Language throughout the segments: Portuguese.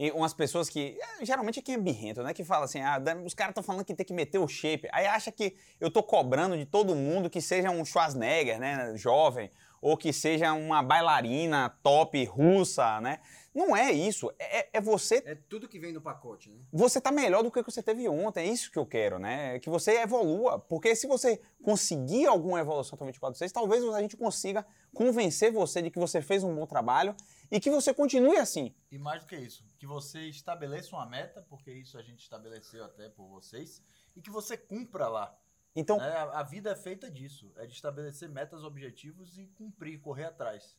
e umas pessoas que. é, Geralmente é quem é birrento, né? Que fala assim: ah, os caras estão falando que tem que meter o shape. Aí acha que eu tô cobrando de todo mundo que seja um Schwarzenegger, né? Jovem. Ou que seja uma bailarina top russa, né? Não é isso. É, é você É tudo que vem no pacote, né? você tá melhor do que o que você teve ontem. É isso que eu quero, né? Que você evolua. Porque se você conseguir alguma evolução até o 24/6, talvez a gente consiga convencer você de que você fez um bom trabalho e que você continue assim. E mais do que isso, que você estabeleça uma meta, porque isso a gente estabeleceu até por vocês, e que você cumpra lá. Então, né? A, a vida é feita disso, é de estabelecer metas, objetivos e cumprir, correr atrás.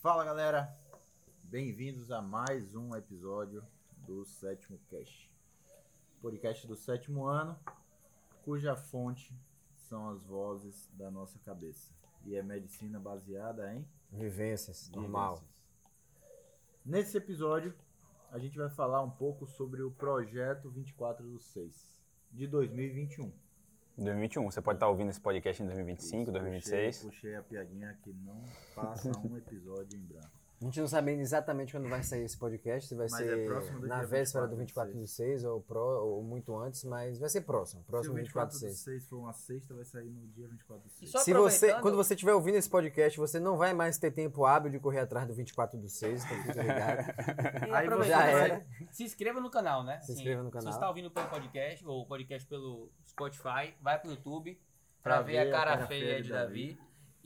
Fala galera, bem-vindos a mais um episódio do Sétimo Cast. Podcast do sétimo ano, cuja fonte são as vozes da nossa cabeça. E é medicina baseada em Vivências, normal. Nesse episódio, a gente vai falar um pouco sobre o projeto 24 do 6 de 2021. 2021, você pode estar ouvindo esse podcast em 2025, 2026. Puxei, puxei a piadinha que não passa um episódio em branco. A gente não sabe exatamente quando vai sair esse podcast, se vai Mas é ser do na véspera do 24 24 de 6 ou, pro, ou muito antes, mas vai ser próximo, próximo Se o 24 24 de do 6. 6 for uma sexta, vai sair no dia 24 do 6. E só Se você, quando você estiver ouvindo esse podcast, você não vai mais ter tempo hábil de correr atrás do 24 do 6, então fica ligado. E Aí já era. Se inscreva no canal, né? Se inscreva no Se canal. você está ouvindo pelo podcast ou podcast pelo Spotify, vai pro YouTube pra, ver, a cara, feia de Davi.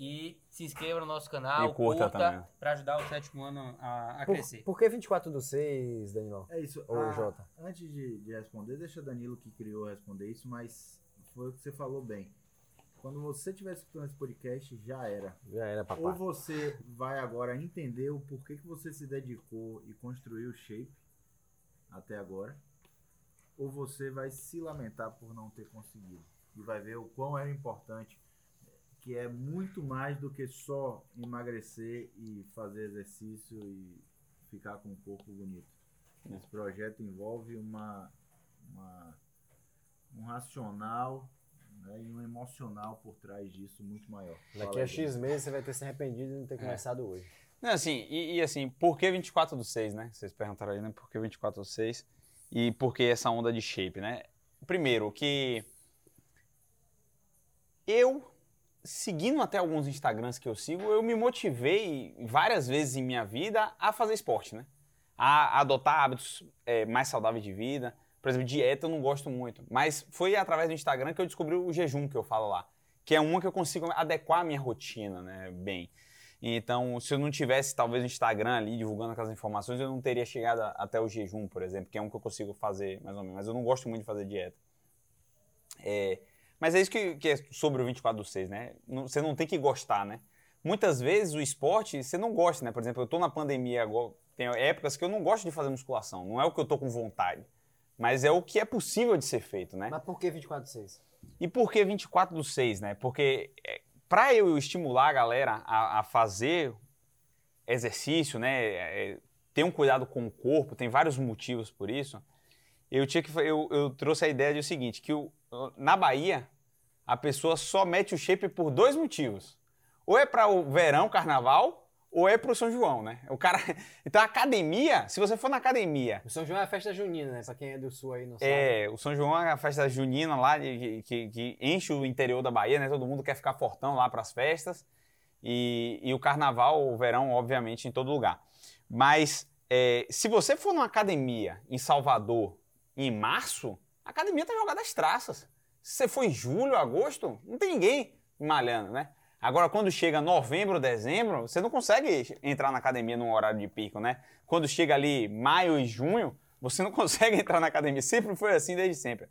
E se inscreva no nosso canal, E curta também. pra ajudar o sétimo ano a, a Por, crescer. por que 24 do 6, Danilo? É isso. Ô, Ah, Jota. Antes de, de responder, deixa Danilo que criou responder isso, mas foi o que você falou bem. Quando você estiver escutando esse podcast, já era. Já era, Ou papai. você vai agora entender o porquê que você se dedicou e construiu o shape até agora, ou você vai se lamentar por não ter conseguido. E vai ver o quão era importante, que é muito mais do que só emagrecer e fazer exercício e ficar com um corpo bonito. Esse projeto envolve uma, uma- um racional né, e um emocional por trás disso muito maior. Daqui a X meses você vai ter se arrependido de não ter começado hoje. Não, assim, e, e assim, por que 24 do 6, né? Vocês perguntaram aí, né? Por que 24 do 6? E por que essa onda de shape, né? Primeiro, que eu, seguindo até alguns Instagrams que eu sigo, eu me motivei várias vezes em minha vida a fazer esporte, né? A adotar hábitos é, mais saudáveis de vida. Por exemplo, dieta eu não gosto muito. Mas foi através do Instagram que eu descobri o jejum que eu falo lá. Que é uma que eu consigo adequar a minha rotina, né? Bem. Então, se eu não tivesse talvez o Instagram ali divulgando aquelas informações, eu não teria chegado até o jejum, por exemplo, que é um que eu consigo fazer mais ou menos. Mas eu não gosto muito de fazer dieta. É, mas é isso que, que é sobre o 24 do 6, né? Você não tem que gostar, né? Muitas vezes o esporte você não gosta, né? Por exemplo, eu tô na pandemia agora, tem épocas que eu não gosto de fazer musculação. Não é o que eu tô com vontade. Mas é o que é possível de ser feito, né? Mas por que 24 do 6? E por que 24 do 6, né? Porque é, para eu estimular a galera a, a fazer exercício, né? é, ter um cuidado com o corpo, tem vários motivos por isso. Eu tinha que eu, eu trouxe a ideia de o seguinte, que o- na Bahia a pessoa só mete o shape por dois motivos. Ou é para o verão, carnaval, ou é para o São João, né? O cara, então a academia, se você for na academia O São João é a festa junina, né? Pra quem é do sul aí não sabe. é, o São João é a festa junina lá, de- que, que enche o interior da Bahia, né? Todo mundo quer ficar fortão lá para as festas. E, e o carnaval, o verão, obviamente, em todo lugar. Mas é, se você for numa academia em Salvador em março, a academia tá jogada às traças. Se você for em julho, agosto, não tem ninguém malhando, né? Agora, quando chega novembro, dezembro, você não consegue entrar na academia num horário de pico, né? Quando chega ali maio e junho, você não consegue entrar na academia. Sempre foi assim, desde sempre.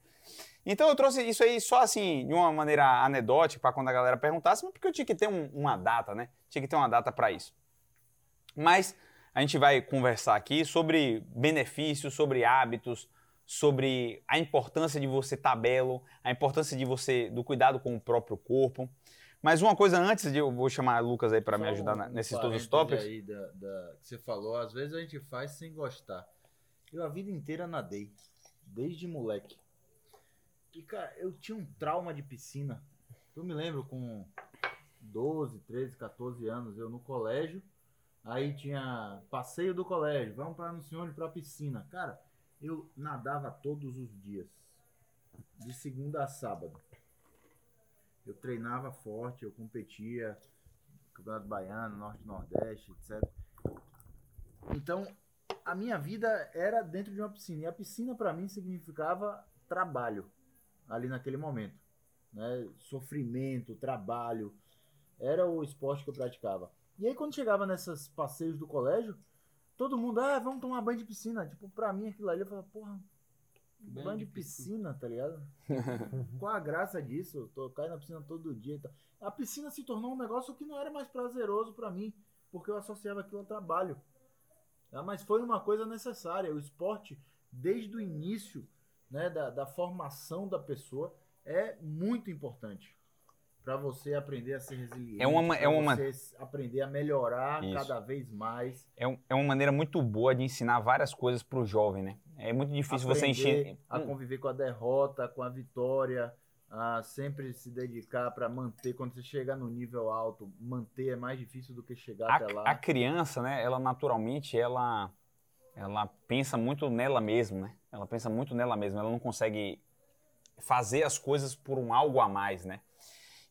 Então eu trouxe isso aí só assim, de uma maneira anedótica, para quando a galera perguntasse, mas porque eu tinha que ter um- uma data, né? Tinha que ter uma data para isso. Mas a gente vai conversar aqui sobre benefícios, sobre hábitos, sobre a importância de você estar belo, a importância de você do cuidado com o próprio corpo. Mas uma coisa antes de eu vou chamar o Lucas aí para me ajudar um- nesses todos os tópicos. aí da, da- que você falou, às vezes a gente faz sem gostar. Eu a vida inteira nadei, desde moleque. E, cara, eu tinha um trauma de piscina. Eu me lembro com 12, 13, 14 anos, eu no colégio. Aí tinha passeio do colégio, vamos para Anuncione para piscina. Cara, eu nadava todos os dias, de segunda a sábado. Eu treinava forte, eu competia, Campeonato Baiano, Norte Nordeste, etc. Então, a minha vida era dentro de uma piscina. E a piscina para mim significava trabalho ali naquele momento, né? Sofrimento, trabalho. Era o esporte que eu praticava. E aí quando chegava nesses passeios do colégio, todo mundo, ah, vamos tomar banho de piscina. Tipo, pra mim aquilo ali, eu falava, porra, banho, banho de piscina, piscina, tá ligado? Qual a graça disso? Eu tô caindo na piscina todo dia. Então. A piscina se tornou um negócio que não era mais prazeroso para mim, porque eu associava aquilo ao trabalho. Ah, mas foi uma coisa necessária. O esporte, desde o início né, da, da formação da pessoa, é muito importante para você aprender a ser resiliente, é uma, é uma você aprender a melhorar Isso. cada vez mais. É, um, é uma maneira muito boa de ensinar várias coisas para o jovem, né? É muito difícil aprender você encher a conviver com a derrota, com a vitória, a sempre se dedicar para manter quando você chegar no nível alto, manter é mais difícil do que chegar a, até lá. A criança, né? Ela naturalmente ela ela pensa muito nela mesma, né? Ela pensa muito nela mesma. Ela não consegue fazer as coisas por um algo a mais, né?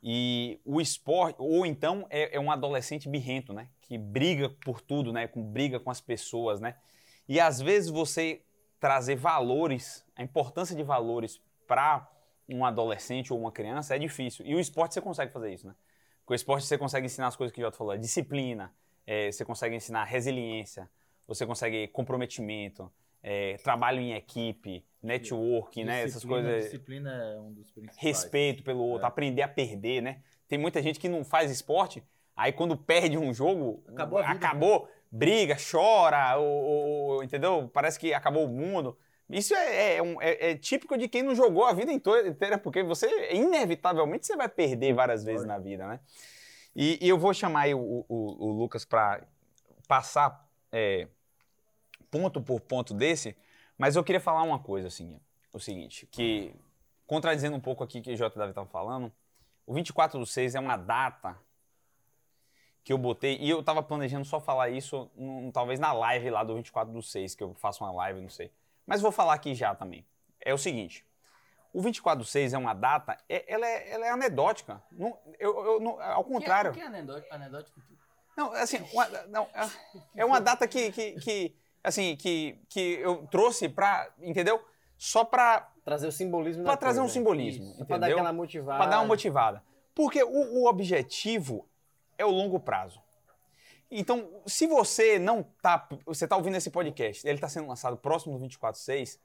E o esporte, ou então é, é, um adolescente birrento, né? Que briga por tudo, né? Com, briga com as pessoas, né? E às vezes você trazer valores, a importância de valores para um adolescente ou uma criança é difícil. E o esporte você consegue fazer isso, né? Com o esporte você consegue ensinar as coisas que o Jota falou, disciplina, é, você consegue ensinar resiliência, você consegue comprometimento, é, trabalho em equipe, networking, né? Essas coisas. Disciplina é um dos principais. Respeito pelo outro, é. aprender a perder, né? Tem muita gente que não faz esporte, aí quando perde um jogo, acabou, vida, acabou briga, chora, ou, ou, entendeu? Parece que acabou o mundo. Isso é, é, é, é, típico de quem não jogou a vida inteira, porque você, inevitavelmente, você vai perder várias vezes na vida, né? E, e eu vou chamar o, o, o Lucas para passar é, ponto por ponto desse, mas eu queria falar uma coisa, assim, o seguinte, que, contradizendo um pouco aqui que o J. Davi estava falando, o 24 do 6 é uma data que eu botei, e eu estava planejando só falar isso, um, talvez na live lá do 24 do 6, que eu faço uma live, não sei. Mas vou falar aqui já também. É o seguinte, o 24 do 6 é uma data, é, ela, é, ela é anedótica. Não, eu, eu, não, ao contrário. O que é, que é anedótico? anedótico? Não, assim, uma, não, é, é uma data que, que, que assim, que, que eu trouxe para, entendeu? Só para trazer o simbolismo para trazer coisa. um simbolismo, Isso, entendeu? Para dar aquela motivada. Para dar uma motivada. Porque o, o objetivo é o longo prazo. Então, se você não tá, você tá ouvindo esse podcast, ele está sendo lançado próximo do 24/6,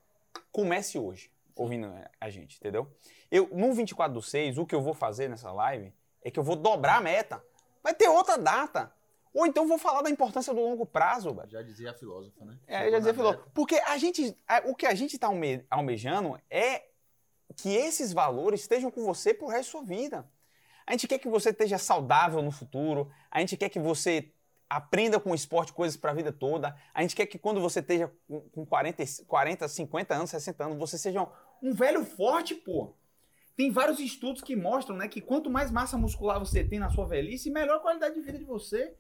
comece hoje ouvindo a gente, entendeu? Eu no 24 do 6, o que eu vou fazer nessa live é que eu vou dobrar a meta. Vai ter outra data. Ou então vou falar da importância do longo prazo. Já dizia a filósofa, né? É, já dizia a filósofa. Porque a gente, o que a gente está alme, almejando é que esses valores estejam com você pro resto da sua vida. A gente quer que você esteja saudável no futuro, a gente quer que você aprenda com o esporte coisas para a vida toda, a gente quer que quando você esteja com 40, 40, 50 anos, 60 anos, você seja um velho forte, pô. Tem vários estudos que mostram né, que quanto mais massa muscular você tem na sua velhice, melhor a qualidade de vida de você.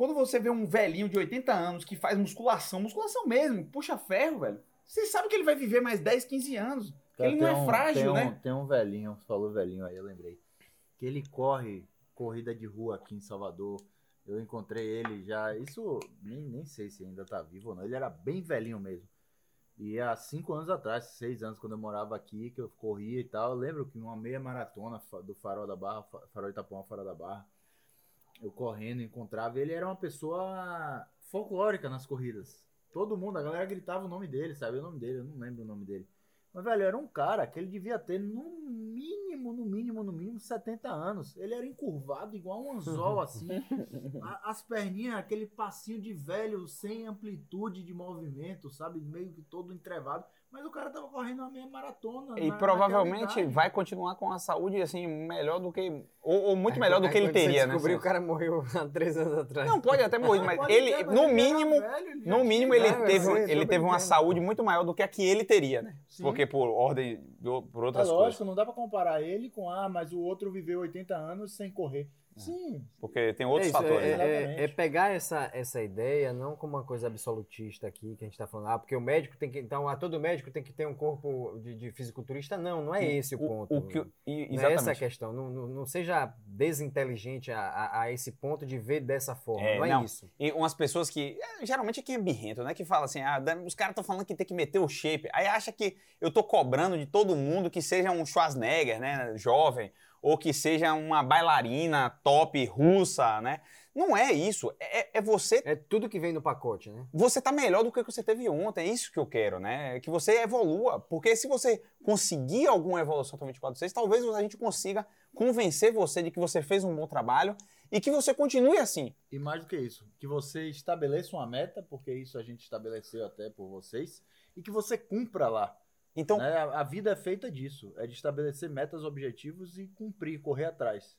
Quando você vê um velhinho de 80 anos que faz musculação, musculação mesmo, puxa ferro, velho. Você sabe que ele vai viver mais 10, 15 anos. Cara, ele não é um, frágil, tem né? Um, tem um velhinho, falou velhinho aí, eu lembrei. Que ele corre corrida de rua aqui em Salvador. Eu encontrei ele já. Isso nem, nem sei se ainda tá vivo ou não. Ele era bem velhinho mesmo. E há cinco anos atrás, seis anos, quando eu morava aqui, que eu corria e tal, eu lembro que uma meia maratona do Farol da Barra, Farol Itapuã, Farol da Barra, eu correndo, encontrava, ele era uma pessoa folclórica nas corridas. Todo mundo, a galera gritava o nome dele, sabe o nome dele, eu não lembro o nome dele. Mas, velho, era um cara que ele devia ter no mínimo, no mínimo, no mínimo 70 anos. Ele era encurvado igual um anzol, assim. as perninhas, aquele passinho de velho, sem amplitude de movimento, sabe? Meio que todo entrevado. Mas o cara tava correndo uma meia maratona. E na- provavelmente vai continuar com a saúde, assim, melhor do que. Ou, ou muito Aí, melhor do aí que ele teria, né? descobriu, assim. o cara morreu há três anos atrás. Não, pode até morrer, mas ele, ter, mas no ele mínimo, velho, ele no mínimo ele idade, teve, sei, ele teve uma saúde muito maior do que a que ele teria, né? Sim. Porque por ordem, por É outras lógico, coisas. não dá pra comparar ele com, ah, mas o outro viveu 80 anos sem correr. Sim, Porque tem outros é, isso, fatores. é, né? é- Exatamente. é pegar essa, essa ideia não como uma coisa absolutista aqui, que a gente está falando, ah, porque o médico tem que. Então, ah, todo médico tem que ter um corpo de, de fisiculturista. Não, não é esse o, ponto. O que, e- não é essa a exatamente. questão. Não, não, não seja desinteligente a, a, a esse ponto de ver dessa forma. É, não é não. isso. E umas pessoas que. é, Geralmente é quem é birrento, né? Que fala assim: ah, os caras estão falando que tem que meter o shape. Aí acha que eu tô cobrando de todo mundo que seja um Schwarzenegger, né? Jovem. Ou que seja uma bailarina top russa, né? Não é isso. É, é você. É tudo que vem no pacote, né? Você tá melhor do que você teve ontem. É isso que eu quero, né? Que você evolua. Porque se você conseguir alguma evolução até 24 6, talvez a gente consiga convencer você de que você fez um bom trabalho e que você continue assim. E mais do que isso, que você estabeleça uma meta, porque isso a gente estabeleceu até por vocês, e que você cumpra lá. Então, né? A, a vida é feita disso, é de estabelecer metas, objetivos e cumprir, correr atrás.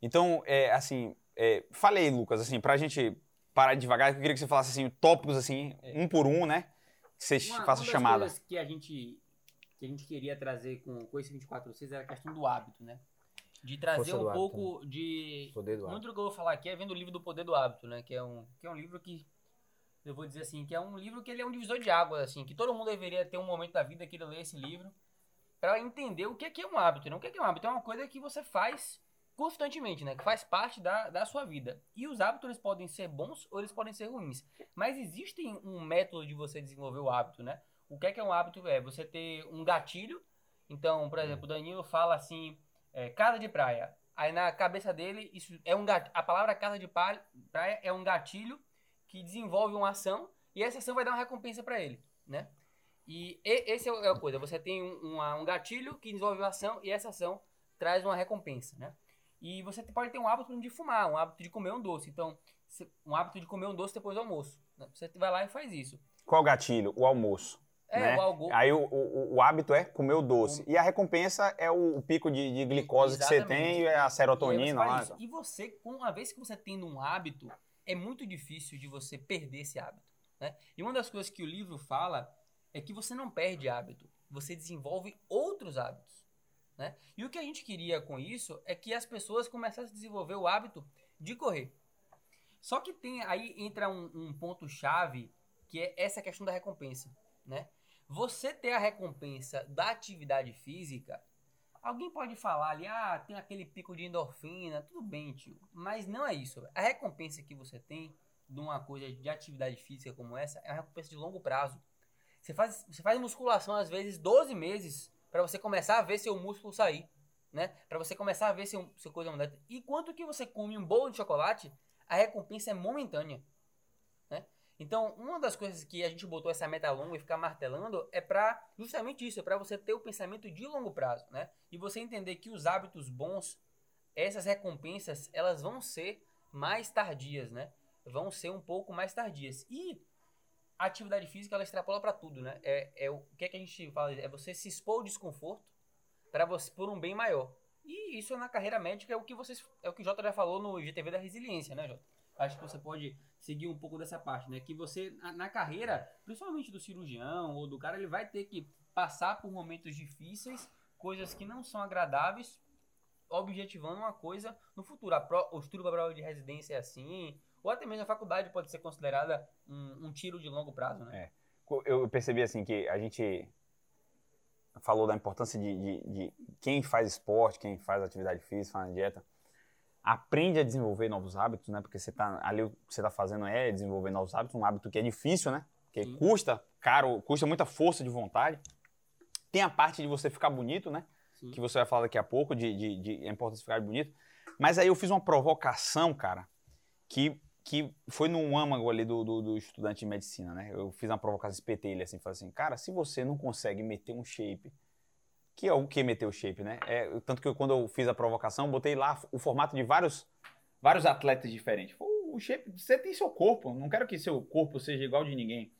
Então, é, assim, é, falei, Lucas, assim, pra gente parar devagar, eu queria que você falasse, assim, tópicos, assim, um por um, né? Que você Uma, faça uma das chamada. coisas que a gente que a gente queria trazer com, com esse 246 era a questão do hábito, né? De trazer Força um hábito, pouco de Poder do muito do que eu vou falar aqui é vendo o livro do Poder do Hábito, né? Que é um que é um livro que eu vou dizer assim, que é um livro que ele é um divisor de águas, assim, que todo mundo deveria ter um momento da vida que ele lê esse livro para entender o que é, que é um hábito, né? O que é, que é um hábito? É uma coisa que você faz constantemente, né? Que faz parte da, da sua vida. E os hábitos eles podem ser bons ou eles podem ser ruins. Mas existe um método de você desenvolver o hábito, né? O que é que é um hábito? É você ter um gatilho. Então, por exemplo, o Danilo fala assim, é, casa de praia. Aí na cabeça dele, isso é um gat- a palavra casa de praia é um gatilho que desenvolve uma ação e essa ação vai dar uma recompensa para ele, né? E e- esse é o- é a coisa, você tem um, uma- um gatilho que desenvolve uma ação e essa ação traz uma recompensa, né? E você pode ter um hábito de fumar, um hábito de comer um doce. Então, um hábito de comer um doce depois do almoço. né? Você vai lá e faz isso. Qual gatilho? O almoço. É, né? o algo... Aí o, o- o hábito é comer o doce. E a recompensa é o, o pico de, de glicose que você Exatamente. tem e é a E você serotonina lá. isso. E você, uma vez que você tendo um hábito, é muito difícil de você perder esse hábito. Né? E uma das coisas que o livro fala é que você não perde hábito, você desenvolve outros hábitos. Né? E o que a gente queria com isso é que as pessoas começassem a desenvolver o hábito de correr. Só que tem aí entra um, um ponto-chave que é essa questão da recompensa. Né? Você ter a recompensa da atividade física Alguém pode falar ali, ah, tem aquele pico de endorfina, tudo bem, tio. Mas não é isso. A recompensa que você tem de uma coisa de atividade física como essa é uma recompensa de longo prazo. Você faz, você faz musculação às vezes 12 meses para você começar a ver seu músculo sair, né? Para você começar a ver seu, seu coisa mudar. E quanto que você come um bolo de chocolate, a recompensa é momentânea? Então, uma das coisas que a gente botou essa meta longa e ficar martelando é para justamente isso, é para você ter o pensamento de longo prazo, né? E você entender que os hábitos bons, essas recompensas, elas vão ser mais tardias, né? Vão ser um pouco mais tardias. E a atividade física ela extrapola para tudo, né? É, é o, o que é que a gente fala? É você se expor ao desconforto para você por um bem maior. E isso na carreira médica é o que vocês é o que o Jota já falou no GTV da resiliência, né, Jota? Acho que você pode seguir um pouco dessa parte, né? Que você na, carreira, principalmente do cirurgião ou do cara, ele vai ter que passar por momentos difíceis, coisas que não são agradáveis, objetivando uma coisa no futuro. A pro, o estudo para prova de residência é assim, ou até mesmo a faculdade pode ser considerada um, um tiro de longo prazo, né? Eu percebi assim que a gente falou da importância de, de- de quem faz esporte, quem faz atividade física, faz dieta, aprende a desenvolver novos hábitos, né? Porque você tá ali o que você está fazendo é desenvolver novos hábitos, um hábito que é difícil, né? Que Sim. custa caro, custa muita força de vontade. Tem a parte de você ficar bonito, né? Sim. Que você vai falar daqui a pouco de, de, de a importância de ficar bonito. Mas aí eu fiz uma provocação, cara, que, que foi no âmago ali do, do, do estudante de medicina, né? Eu fiz uma provocação, espetei ele assim, falei assim, cara, se você não consegue meter um shape, que é o que meter o shape, né? É, tanto que eu, quando eu fiz a provocação, botei lá o formato de vários, vários atletas diferentes. O shape, você tem seu corpo, não quero que seu corpo seja igual de ninguém.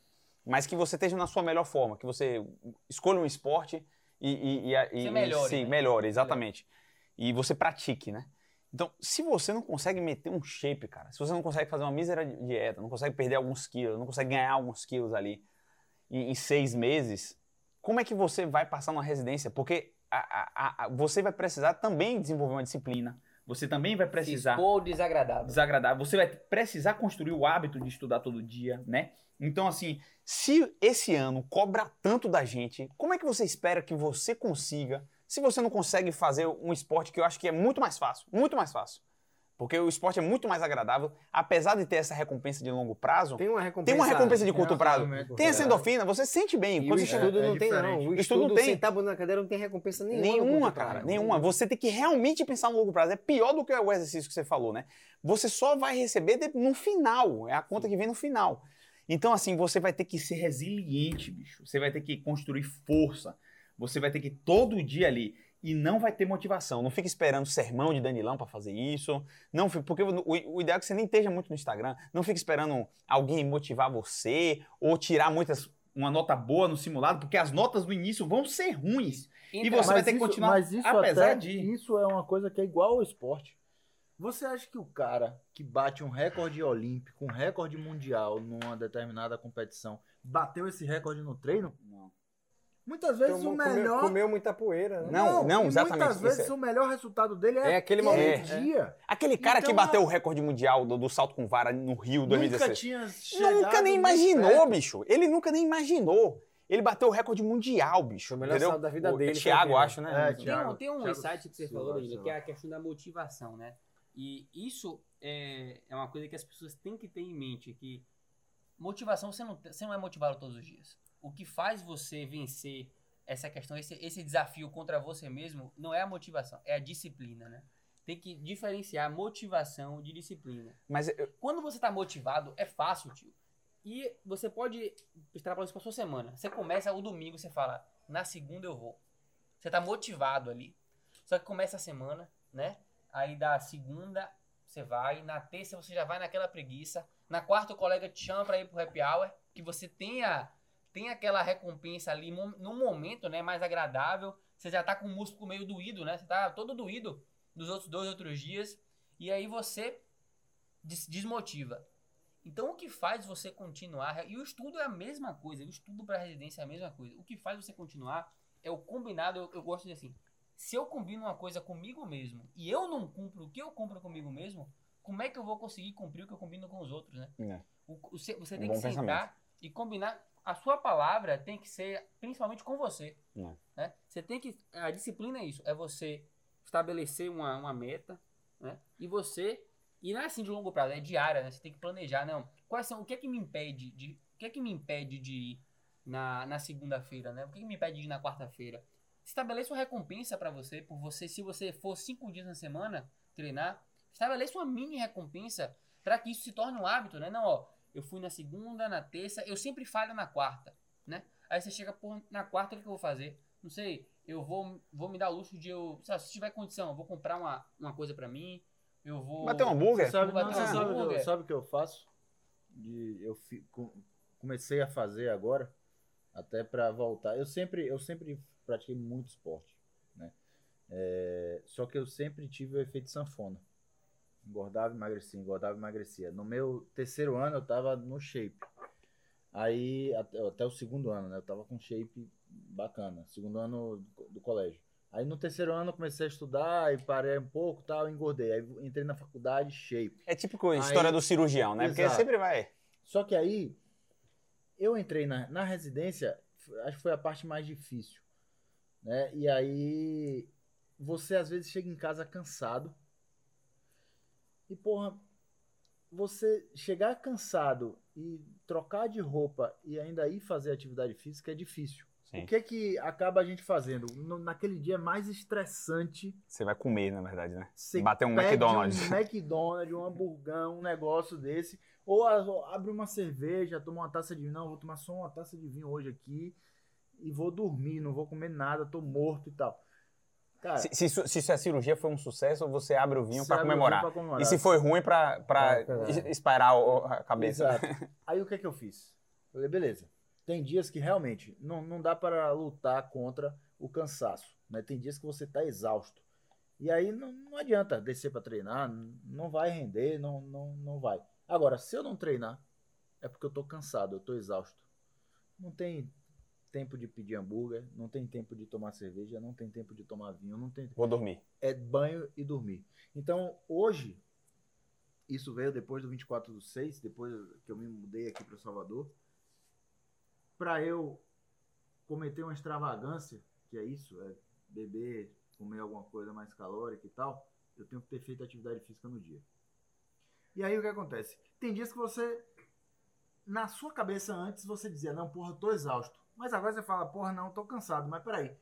mas que você esteja na sua melhor forma, que você escolha um esporte e, e, e, e melhore, sim, né? melhore, exatamente. E você pratique, né? Então, se você não consegue meter um shape, cara, se você não consegue fazer uma mísera di- dieta, não consegue perder alguns quilos, não consegue ganhar alguns quilos ali em, em seis meses, como é que você vai passar numa residência? Porque a- a- a- você vai precisar também desenvolver uma disciplina. Você também vai precisar expor desagradável. desagradável. Você vai precisar construir o hábito de estudar todo dia, né? Então, assim, se esse ano cobra tanto da gente, como é que você espera que você consiga, se você não consegue fazer um esporte que eu acho que é muito mais fácil, muito mais fácil. Porque o esporte é muito mais agradável, apesar de ter essa recompensa de longo prazo, Tem uma recompensa. tem uma recompensa de curto tem prazo. Tem essa recompensa. endorfina, você se sente bem. E Quando o estudo É não tem, não. diferente. O O estudo estudo, tem. sentar a bunda na cadeira, não tem recompensa nenhuma. Nenhuma, cara, prazo. nenhuma. Você tem que realmente pensar no longo prazo. É pior do que o exercício que você falou, né? Você só vai receber no final. É a conta que vem no final. Então, assim, você vai ter que ser resiliente, bicho. Você vai ter que construir força. Você vai ter que todo dia ali. E não vai ter motivação. Não fica esperando sermão de Danilão pra fazer isso. Não fica, porque o, o ideal é que você nem esteja muito no Instagram. Não fica esperando alguém motivar você ou tirar muitas uma nota boa no simulado, porque as notas no início vão ser ruins. E Então, você vai ter que continuar, Mas isso apesar até, de- Isso é uma coisa que é igual ao esporte. Você acha que o cara que bate um recorde olímpico, um recorde mundial numa determinada competição, bateu esse recorde no treino? Não. Muitas vezes Tomou- o comeu- melhor. Comeu muita poeira, né? Não, não, e exatamente, Muitas isso vezes é- o melhor resultado dele é, É aquele momento. dia. Aquele cara que Então, bateu a- o recorde mundial do, do salto com vara no Rio Nunca 2016. tinha chegado Nunca nem imaginou, perto. bicho. Ele nunca nem imaginou. Ele bateu o recorde mundial, bicho. Foi o melhor entendeu? salto da vida o, dele, É Thiago, aquele. acho, né? É, Tem Thiago- um, tem um Thiago insight que você Silva, falou, Danilo, que é lá. a questão da motivação, né? E isso é, é uma coisa que as pessoas têm que ter em mente, que motivação você não, você não é motivado todos os dias. O que faz você vencer essa questão, esse, esse desafio contra você mesmo, não é a motivação, é a disciplina, né? Tem que diferenciar motivação de disciplina. Mas eu- Quando você tá motivado, é fácil, tio. E você pode extrapolar isso pra sua semana. Você começa o domingo, você fala, na segunda eu vou. Você tá motivado ali. Só que começa a semana, né? Aí da segunda você vai, na terça você já vai naquela preguiça. Na quarta o colega te chama pra ir pro happy hour, que você tenha tem aquela recompensa ali no momento, né, mais agradável. Você já tá com o músculo meio doído, né? Você tá todo doído dos outros dois outros dias. E aí você des- desmotiva. Então o que faz você continuar, e o estudo é a mesma coisa, o estudo para residência é a mesma coisa. O que faz você continuar é o combinado, eu, eu gosto de assim, se eu combino uma coisa comigo mesmo e eu não cumpro o que eu cumpro comigo mesmo, como é que eu vou conseguir cumprir o que eu combino com os outros, né? É. O- você, você tem que sentar pensamento. e combinar. A sua palavra tem que ser principalmente com você. É. Né? Você tem que. A disciplina é isso. É você estabelecer uma, uma meta, né? E você. E não é assim de longo prazo, é diária, né? Você tem que planejar, não. Quais são. O que é que me impede de. O que é que me impede de ir na, na segunda-feira, né? O que, é que me impede de ir na quarta-feira? Estabeleça uma recompensa pra você, por você, se você for cinco dias na semana treinar, estabeleça uma mini recompensa pra que isso se torne um hábito, né? Não, ó, eu fui na segunda, na terça, eu sempre falho na quarta, né? Aí você chega, pô, na quarta o que eu vou fazer? Não sei, eu vou, vou me dar o luxo de eu, lá, se tiver condição, eu vou comprar uma, uma coisa pra mim, eu vou... Bater um hambúrguer? Sabe, não, bater você um sabe, o que hambúrguer. eu, sabe o que eu faço? De, eu fi- co- comecei a fazer agora, até pra voltar. Eu sempre, eu sempre pratiquei muito esporte, né? É, só que eu sempre tive o efeito sanfona. Engordava, emagrecia, engordava, emagrecia. No meu terceiro ano eu tava no shape. Aí, até, até o segundo ano, né? Eu tava com shape bacana. Segundo ano do, do colégio. Aí no terceiro ano eu comecei a estudar e parei um pouco tal, engordei. Aí entrei na faculdade, shape. É típico a história do cirurgião, né? Porque Exato. sempre vai. Só que aí, eu entrei na, na residência, acho que foi a parte mais difícil. Né? E aí, você às vezes chega em casa cansado. E, porra, você chegar cansado e trocar de roupa e ainda ir fazer atividade física é difícil. Sim. O que que acaba a gente fazendo? No- naquele dia mais estressante, Você vai comer, na verdade, né? você Bater um McDonald's. um McDonald's, um hamburgão, um negócio desse. Ou a- abre uma cerveja, toma uma taça de vinho. Não, vou tomar só uma taça de vinho hoje aqui e vou dormir, não vou comer nada, tô morto e tal. Cara, Se, se se isso a cirurgia foi um sucesso, você abre o vinho vinho comemorar. comemorar. E se foi ruim, pra É, es- espairar a cabeça. Exato. Aí o que é que eu fiz? Falei, beleza. Tem dias que realmente não, não dá para lutar contra o cansaço. Né? Tem dias que você está exausto. E aí não, não adianta descer para treinar, não vai render, não, não, não vai. Agora, se eu não treinar, é porque eu estou cansado, eu estou exausto. Não tem tempo de pedir hambúrguer, não tem tempo de tomar cerveja, não tem tempo de tomar vinho, não tem. Vou dormir. É banho e dormir. Então, hoje, isso veio depois do 24 do 6, depois que eu me mudei aqui para Salvador, para eu cometer uma extravagância, que é isso, é beber, comer alguma coisa mais calórica e tal, eu tenho que ter feito atividade física no dia. E aí o que acontece? Tem dias que você, na sua cabeça antes, você dizia, não, porra, eu tô exausto. Mas agora você fala, porra, não, tô cansado. Mas peraí,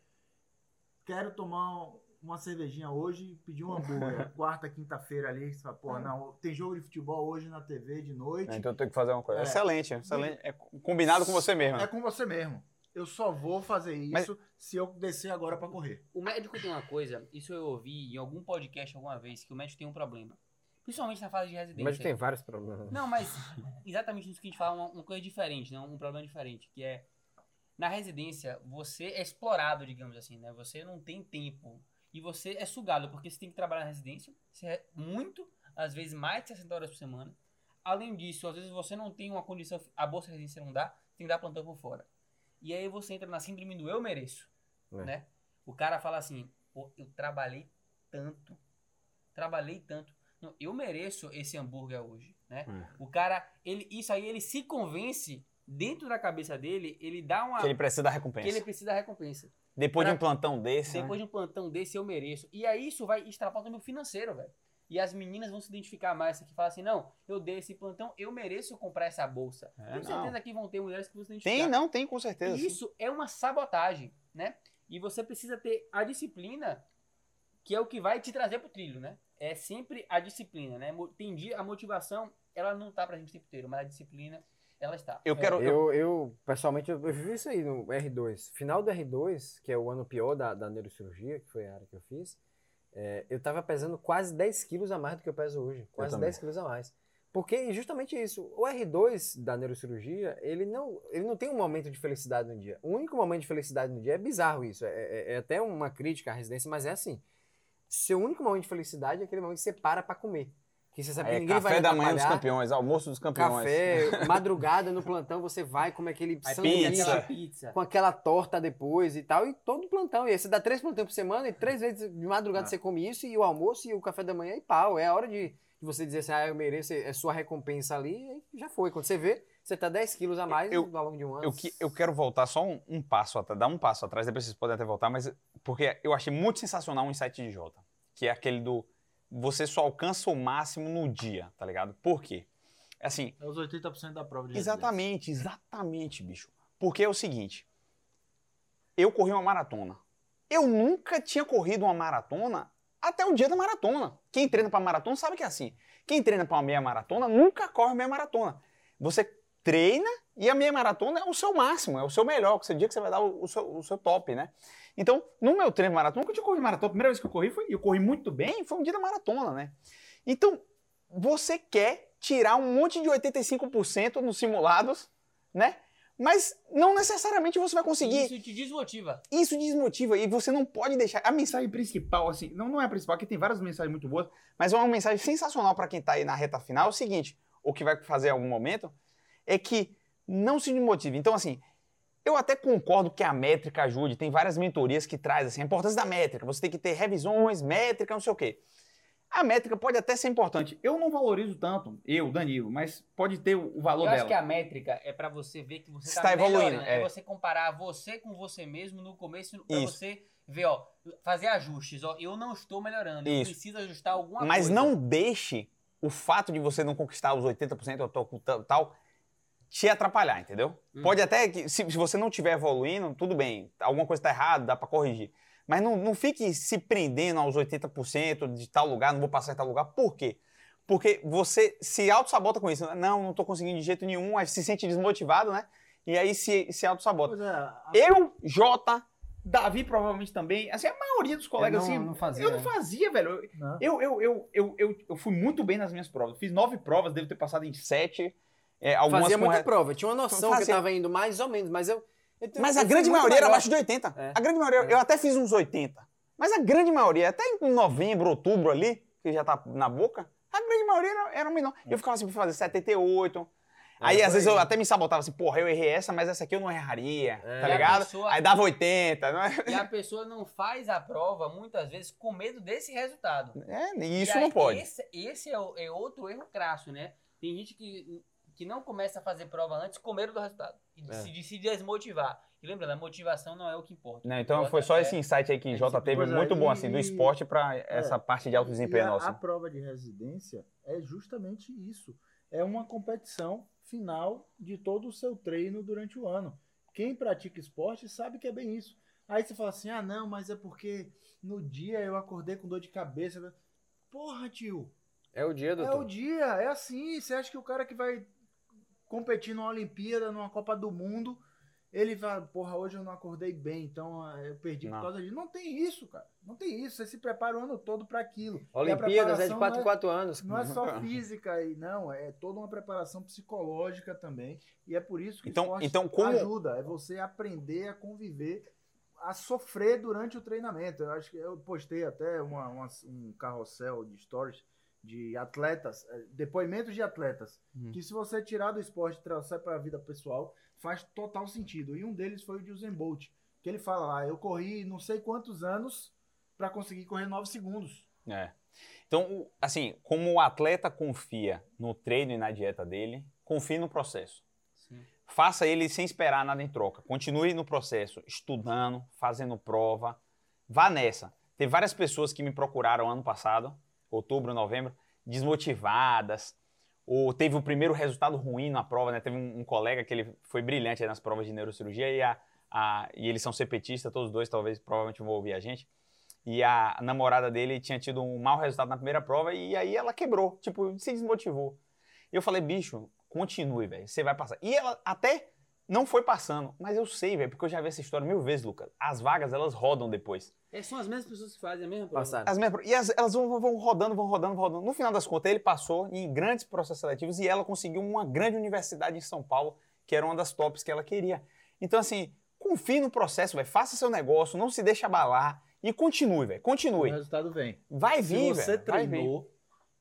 quero tomar uma cervejinha hoje, pedir um hambúrguer. Quarta, quinta-feira ali, você fala, porra, não, tem jogo de futebol hoje na TV de noite. É, então eu tenho que fazer uma coisa. É. Excelente, excelente. É combinado com você mesmo. É com você mesmo. Eu só vou fazer isso Mas- se eu descer agora pra correr. O médico tem uma coisa, isso eu ouvi em algum podcast alguma vez, que o médico tem um problema. Principalmente na fase de residência. Mas tem vários problemas. Não, mas exatamente isso que a gente fala, uma, uma coisa diferente, né? um problema diferente, que é na residência você é explorado, digamos assim, né? Você não tem tempo e você é sugado porque você tem que trabalhar na residência, você é muito, às vezes mais de 60 horas por semana. Além disso, às vezes você não tem uma condição, a bolsa de residência não dá, tem que dar plantão por fora. E aí você entra na síndrome do eu mereço, É. né? O cara fala assim, pô, eu trabalhei tanto, trabalhei tanto, não, eu mereço esse hambúrguer hoje, né? O cara, ele, isso aí ele se convence dentro da cabeça dele, ele dá uma Que ele precisa da recompensa. que ele precisa da recompensa. Depois de pra- um plantão desse. Depois de um plantão desse eu mereço. E aí isso vai extrapolar o financeiro, velho. E as meninas vão se identificar mais aqui, falar assim, não, eu dei esse plantão, eu mereço comprar essa bolsa. É, Tenho não. certeza que vão ter mulheres que vão se identificar. Tem, não, tem, com certeza. E isso é uma sabotagem, né? E você precisa ter a disciplina, que é o que vai te trazer pro trilho, né? É sempre a disciplina, né? Tem dia, a motivação, ela não tá pra gente o tempo inteiro, mas a disciplina, ela está. Eu quero. eu- Eu, eu, pessoalmente, eu, eu vivi isso aí no R2. Final do R2, que é o ano pior da, da neurocirurgia, que foi a área que eu fiz, é, eu tava pesando quase 10 quilos a mais do que eu peso hoje. Quase também. 10 quilos a mais. Porque justamente isso. O R2 da neurocirurgia, ele não, ele não tem um momento de felicidade no dia. O único momento de felicidade no dia é bizarro isso. É, é- é até uma crítica à residência, mas é assim. Seu único momento de felicidade é aquele momento que você para pra comer. Que você sabe que É, ninguém vai café da manhã dos campeões, almoço dos campeões. Café, madrugada no plantão, você vai comer aquele Aí sanduíche pizza. com aquela torta depois e tal, e todo plantão. E aí você dá três plantões por semana e três vezes de madrugada Ah. você come isso, e o almoço e o café da manhã e pau. É a hora de, de você dizer assim, ah, eu mereço, é sua recompensa ali, e já foi. Quando você vê, você tá 10 quilos a mais Eu- ao longo de um ano. Eu, que- eu quero voltar só um, um passo atrás, dar um passo atrás, depois vocês podem até voltar, mas porque eu achei muito sensacional um insight de Jota, que é aquele do você só alcança o máximo no dia, tá ligado? Por quê? Assim, É os 80% da prova de exatamente, exatamente, bicho. Porque é o seguinte, eu corri uma maratona. Eu nunca tinha corrido uma maratona até o dia da maratona. Quem treina pra maratona sabe que é assim. Quem treina pra uma meia maratona nunca corre meia maratona. Você treina e a meia maratona é o seu máximo, é o seu melhor, o seu dia que você vai dar o, o seu, o seu top, né? Então, no meu treino maratona, nunca tinha corrido maratona. A primeira vez que eu corri, foi, eu corri muito bem, foi um dia da maratona, né? Então, você quer tirar um monte de 85% nos simulados, né? Mas não necessariamente você vai conseguir Isso te desmotiva. isso desmotiva e você não pode deixar. A mensagem principal, assim, não, não é a principal, porque tem várias mensagens muito boas, mas é uma mensagem sensacional para quem tá aí na reta final. É o seguinte: o que vai fazer em algum momento é que não se desmotive. Então, assim, eu até concordo que a métrica ajude, tem várias mentorias que traz assim, a importância da métrica. Você tem que ter revisões, métrica, não sei o quê. A métrica pode até ser importante. Eu não valorizo tanto, eu, Danilo, mas pode ter o valor Eu dela. acho que a métrica é pra você ver que você Você tá, evoluindo. É. é. você comparar você com você mesmo no começo Isso. você ver, ó, fazer ajustes, ó, eu não estou melhorando, eu Isso. preciso ajustar alguma Mas coisa. não deixe o fato de você não conquistar os 80% ou tal- tal, tal te atrapalhar, entendeu? Hum. Pode até que, se, se você não estiver evoluindo, tudo bem, alguma coisa está errada, dá para corrigir. Mas não, não fique se prendendo aos 80% de tal lugar, não vou passar em tal lugar. Por quê? Porque você se auto-sabota com isso. Não, não estou conseguindo de jeito nenhum, aí se sente desmotivado, né? E aí se, se auto-sabota. É, a- Eu, Jota, Davi provavelmente também, assim, a maioria dos colegas, não, assim, não fazia. eu não fazia, velho. Eu- Não. eu, eu, eu, eu, eu, eu fui muito bem nas minhas provas. Fiz nove provas, devo ter passado em sete. É, algumas Fazia muita re- prova. Eu tinha uma noção que eu Fazia. tava indo mais ou menos, mas eu. eu Mas eu a grande maioria era legal. abaixo de 80. É. A grande maioria, eu até fiz uns 80. Mas a grande maioria, até em novembro, outubro ali, que já tá na boca, a grande maioria era, era menor. Eu ficava assim, pra fazer 78. Aí, É, às foi vezes, eu aí. até me sabotava assim, porra, eu errei essa, mas essa aqui eu não erraria, É. tá ligado? pessoa- Aí dava 80, não é? E a pessoa não faz a prova, muitas vezes, com medo desse resultado. É, e isso E aí, não pode. Esse, esse é, o- é outro erro crasso, né? Tem gente que, que não começa a fazer prova antes com medo do resultado. E É. se, de se desmotivar. E lembrando, a motivação não é o que importa. O que então foi só é- esse insight aí que é Jota teve Pois é, muito bom, e- assim, do esporte pra essa parte de alto desempenho a, nosso. a prova de residência é justamente isso. É uma competição final de todo o seu treino durante o ano. Quem pratica esporte sabe que é bem isso. Aí você fala assim: ah, não, mas é porque no dia eu acordei com dor de cabeça. Porra, tio, É o dia, é o doutor. dia, é assim. Você acha que o cara que vai competir numa Olimpíada, numa Copa do Mundo, ele vai, porra, hoje eu não acordei bem, então ah, eu perdi Não. por causa disso. Não tem isso, cara. Não tem isso. Você se prepara o ano todo para aquilo. Olimpíadas é de preparação 4 em não é- 4 anos. Não é só física e não, é toda uma preparação psicológica também. E é por isso que Então- então como- ajuda, é você aprender a conviver, a sofrer durante o treinamento. Eu acho que eu postei até uma- uma- um carrossel de stories de atletas, eh, depoimentos de atletas, Hum. que se você tirar do esporte e trouxer para a vida pessoal, faz total sentido. E um deles foi o de Usain Bolt, que ele fala lá, eu corri não sei quantos anos para conseguir correr 9 segundos. É. Então, assim, como o atleta confia no treino e na dieta dele, confie no processo. Sim. Faça ele sem esperar nada em troca. Continue no processo, estudando, fazendo prova. Vá nessa. Teve várias pessoas que me procuraram ano passado, outubro, novembro, desmotivadas, ou teve o primeiro resultado ruim na prova, né? Teve um, um colega que ele foi brilhante nas provas de neurocirurgia e, a, a- e eles são cepetistas, todos dois talvez provavelmente vão ouvir a gente. E a namorada dele tinha tido um mau resultado na primeira prova e aí ela quebrou, tipo, se desmotivou. Eu falei, bicho, continue, velho, você vai passar. E ela até não foi passando, mas eu sei, velho, porque eu já vi essa história mil vezes, Lucas. As vagas, elas rodam depois. É, são as mesmas pessoas que fazem a mesma. Passaram. As mesmas- e as- elas vão, vão rodando, vão rodando, vão rodando. No final das contas, ele passou em grandes processos seletivos e ela conseguiu uma grande universidade em São Paulo, que era uma das tops que ela queria. Então, assim, confie no processo, velho. Faça seu negócio, não se deixe abalar e continue, velho. O Continue. resultado vem. Vai Se vir, você velho. Vai vir. treinou,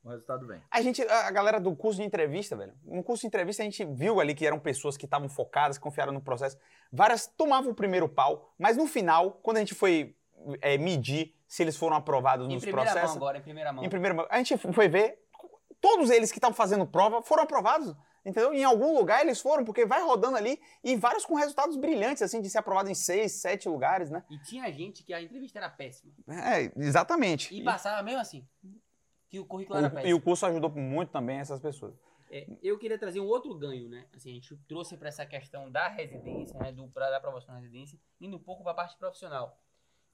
o resultado vem. A gente, a galera do curso de entrevista, velho, no curso de entrevista a gente viu ali que eram pessoas que estavam focadas, que confiaram no processo. Várias tomavam o primeiro pau, mas no final, quando a gente foi é, medir se eles foram aprovados Em nos primeira processos, mão agora, em primeira mão. em primeiro mão, a gente foi ver, todos eles que estavam fazendo prova foram aprovados. Entendeu? Em algum lugar eles foram, porque vai rodando ali e vários com resultados brilhantes, assim, de ser aprovado em seis, sete lugares, né? E tinha gente que a entrevista era péssima. É, exatamente. E passava mesmo assim. Que o currículo O- e o curso ajudou muito também essas pessoas. É, eu queria trazer um outro ganho, né? Assim, a gente trouxe para essa questão da residência, né? Do, pra, da aprovação da residência, indo um pouco para a parte profissional.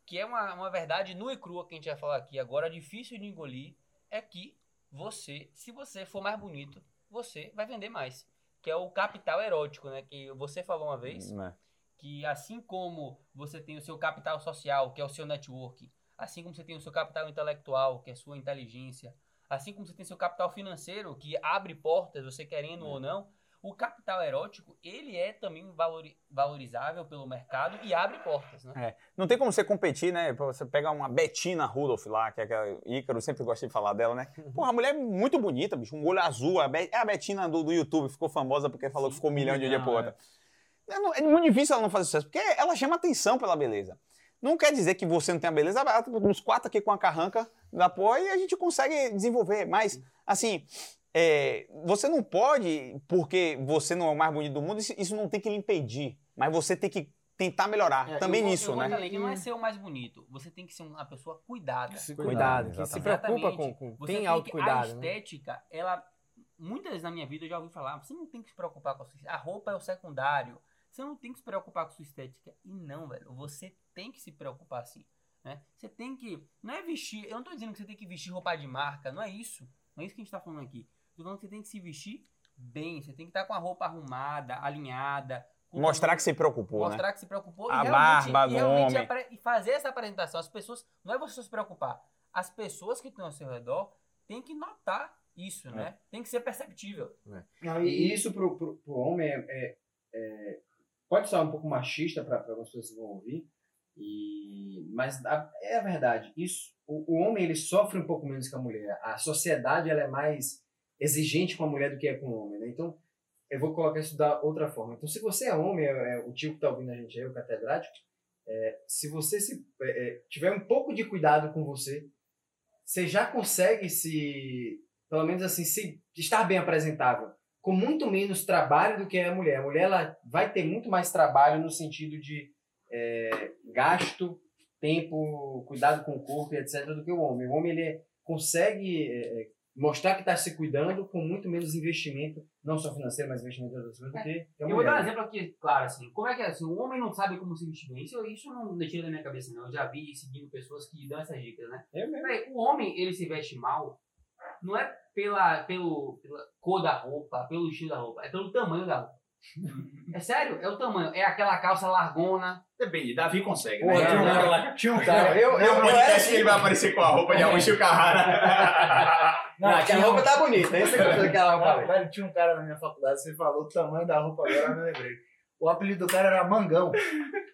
Que é uma, uma verdade nua e crua que a gente vai falar aqui agora, difícil de engolir, é que você, se você for mais bonito, você vai vender mais. Que é o capital erótico, né? Que você falou uma vez, né? que assim como você tem o seu capital social, que é o seu network, assim como você tem o seu capital intelectual, que é a sua inteligência, assim como você tem seu capital financeiro, que abre portas, você querendo ou não, o capital erótico, ele é também valori- valorizável pelo mercado e abre portas, né? Não tem como você competir, né? Você pega uma Bettina Rudolph lá, que é aquela Ícaro, sempre gostei de falar dela, né? Pô, a mulher é muito bonita, bicho, um olho azul. É a Bettina do, do YouTube, ficou famosa porque falou que ficou um milhão de um dia pro outro. É, não- é muito difícil ela não fazer sucesso, porque ela chama atenção pela beleza. Não quer dizer que você não tem a beleza, uns quatro aqui com a carranca da porra e a gente consegue desenvolver. Mas, assim, é, você não pode, porque você não é o mais bonito do mundo, isso, isso não tem que lhe impedir. Mas você tem que tentar melhorar É, também Eu nisso, eu né? além, que não é ser o mais bonito, você tem que ser uma pessoa cuidada. Se Cuidado, cuidado, que se preocupa com, com Você tem que- autocuidado, A né? estética, ela. Muitas vezes na minha vida eu já ouvi falar, você não tem que se preocupar com a sua estética. A roupa é o secundário. Você não tem que se preocupar com a sua estética. E não, velho. Você tem que se preocupar sim. Né? Você tem que. Não é vestir. Eu não tô dizendo que você tem que vestir roupa de marca. Não é isso. Não é isso que a gente tá falando aqui. Tô falando que você tem que se vestir bem. Você tem que estar com a roupa arrumada, alinhada. com Mostrar que se preocupou, né? mostrar que se preocupou A e realmente, barba e do realmente homem. apre- e fazer essa apresentação. As pessoas, não é você se preocupar, as pessoas que estão ao seu redor têm que notar isso, né? Tem que ser perceptível. Não, e isso pro, pro, pro homem é, é- é- pode soar um pouco machista para algumas pessoas que vão ouvir, e, mas a- é a verdade. Isso, o, o homem ele sofre um pouco menos que a mulher. A sociedade ela é mais exigente com a mulher do que é com o homem, né? Então eu vou colocar isso da outra forma. Então se você é homem, é, é o tio que está ouvindo a gente aí, o catedrático, é, se você se é, é, tiver um pouco de cuidado com você, você já consegue se pelo menos assim, se estar bem apresentável, com muito menos trabalho do que a mulher. A mulher ela vai ter muito mais trabalho no sentido de é, gasto, tempo, cuidado com o corpo etc. do que o homem. O homem ele consegue é, é, mostrar que está se cuidando com muito menos investimento, não só financeiro, mas investimento em outras coisas do que que a Eu vou dar um mulher. exemplo aqui, claro, assim. Como é que é assim? O homem não sabe como se vestir bem. Isso, isso não tira da minha cabeça, não. Eu já vi seguindo pessoas que dão essas dicas, né? Eu mesmo. O homem, ele se veste mal, não é pela, pelo, pela cor da roupa, pelo estilo da roupa, é pelo tamanho da roupa. É sério, é o tamanho. É aquela calça largona. Depende, Davi consegue, Pô, né? tinha um Não, cara Tinha um Cara, eu, eu, Não, eu, não esquece assim, que ele vai aparecer com a roupa de Agostinho Carrara. Não, aquela roupa tá bonita, essa é ela roupa ali. Velho, tinha um cara na minha faculdade, você falou o tamanho da roupa agora, eu me lembrei. O apelido do cara era Mangão.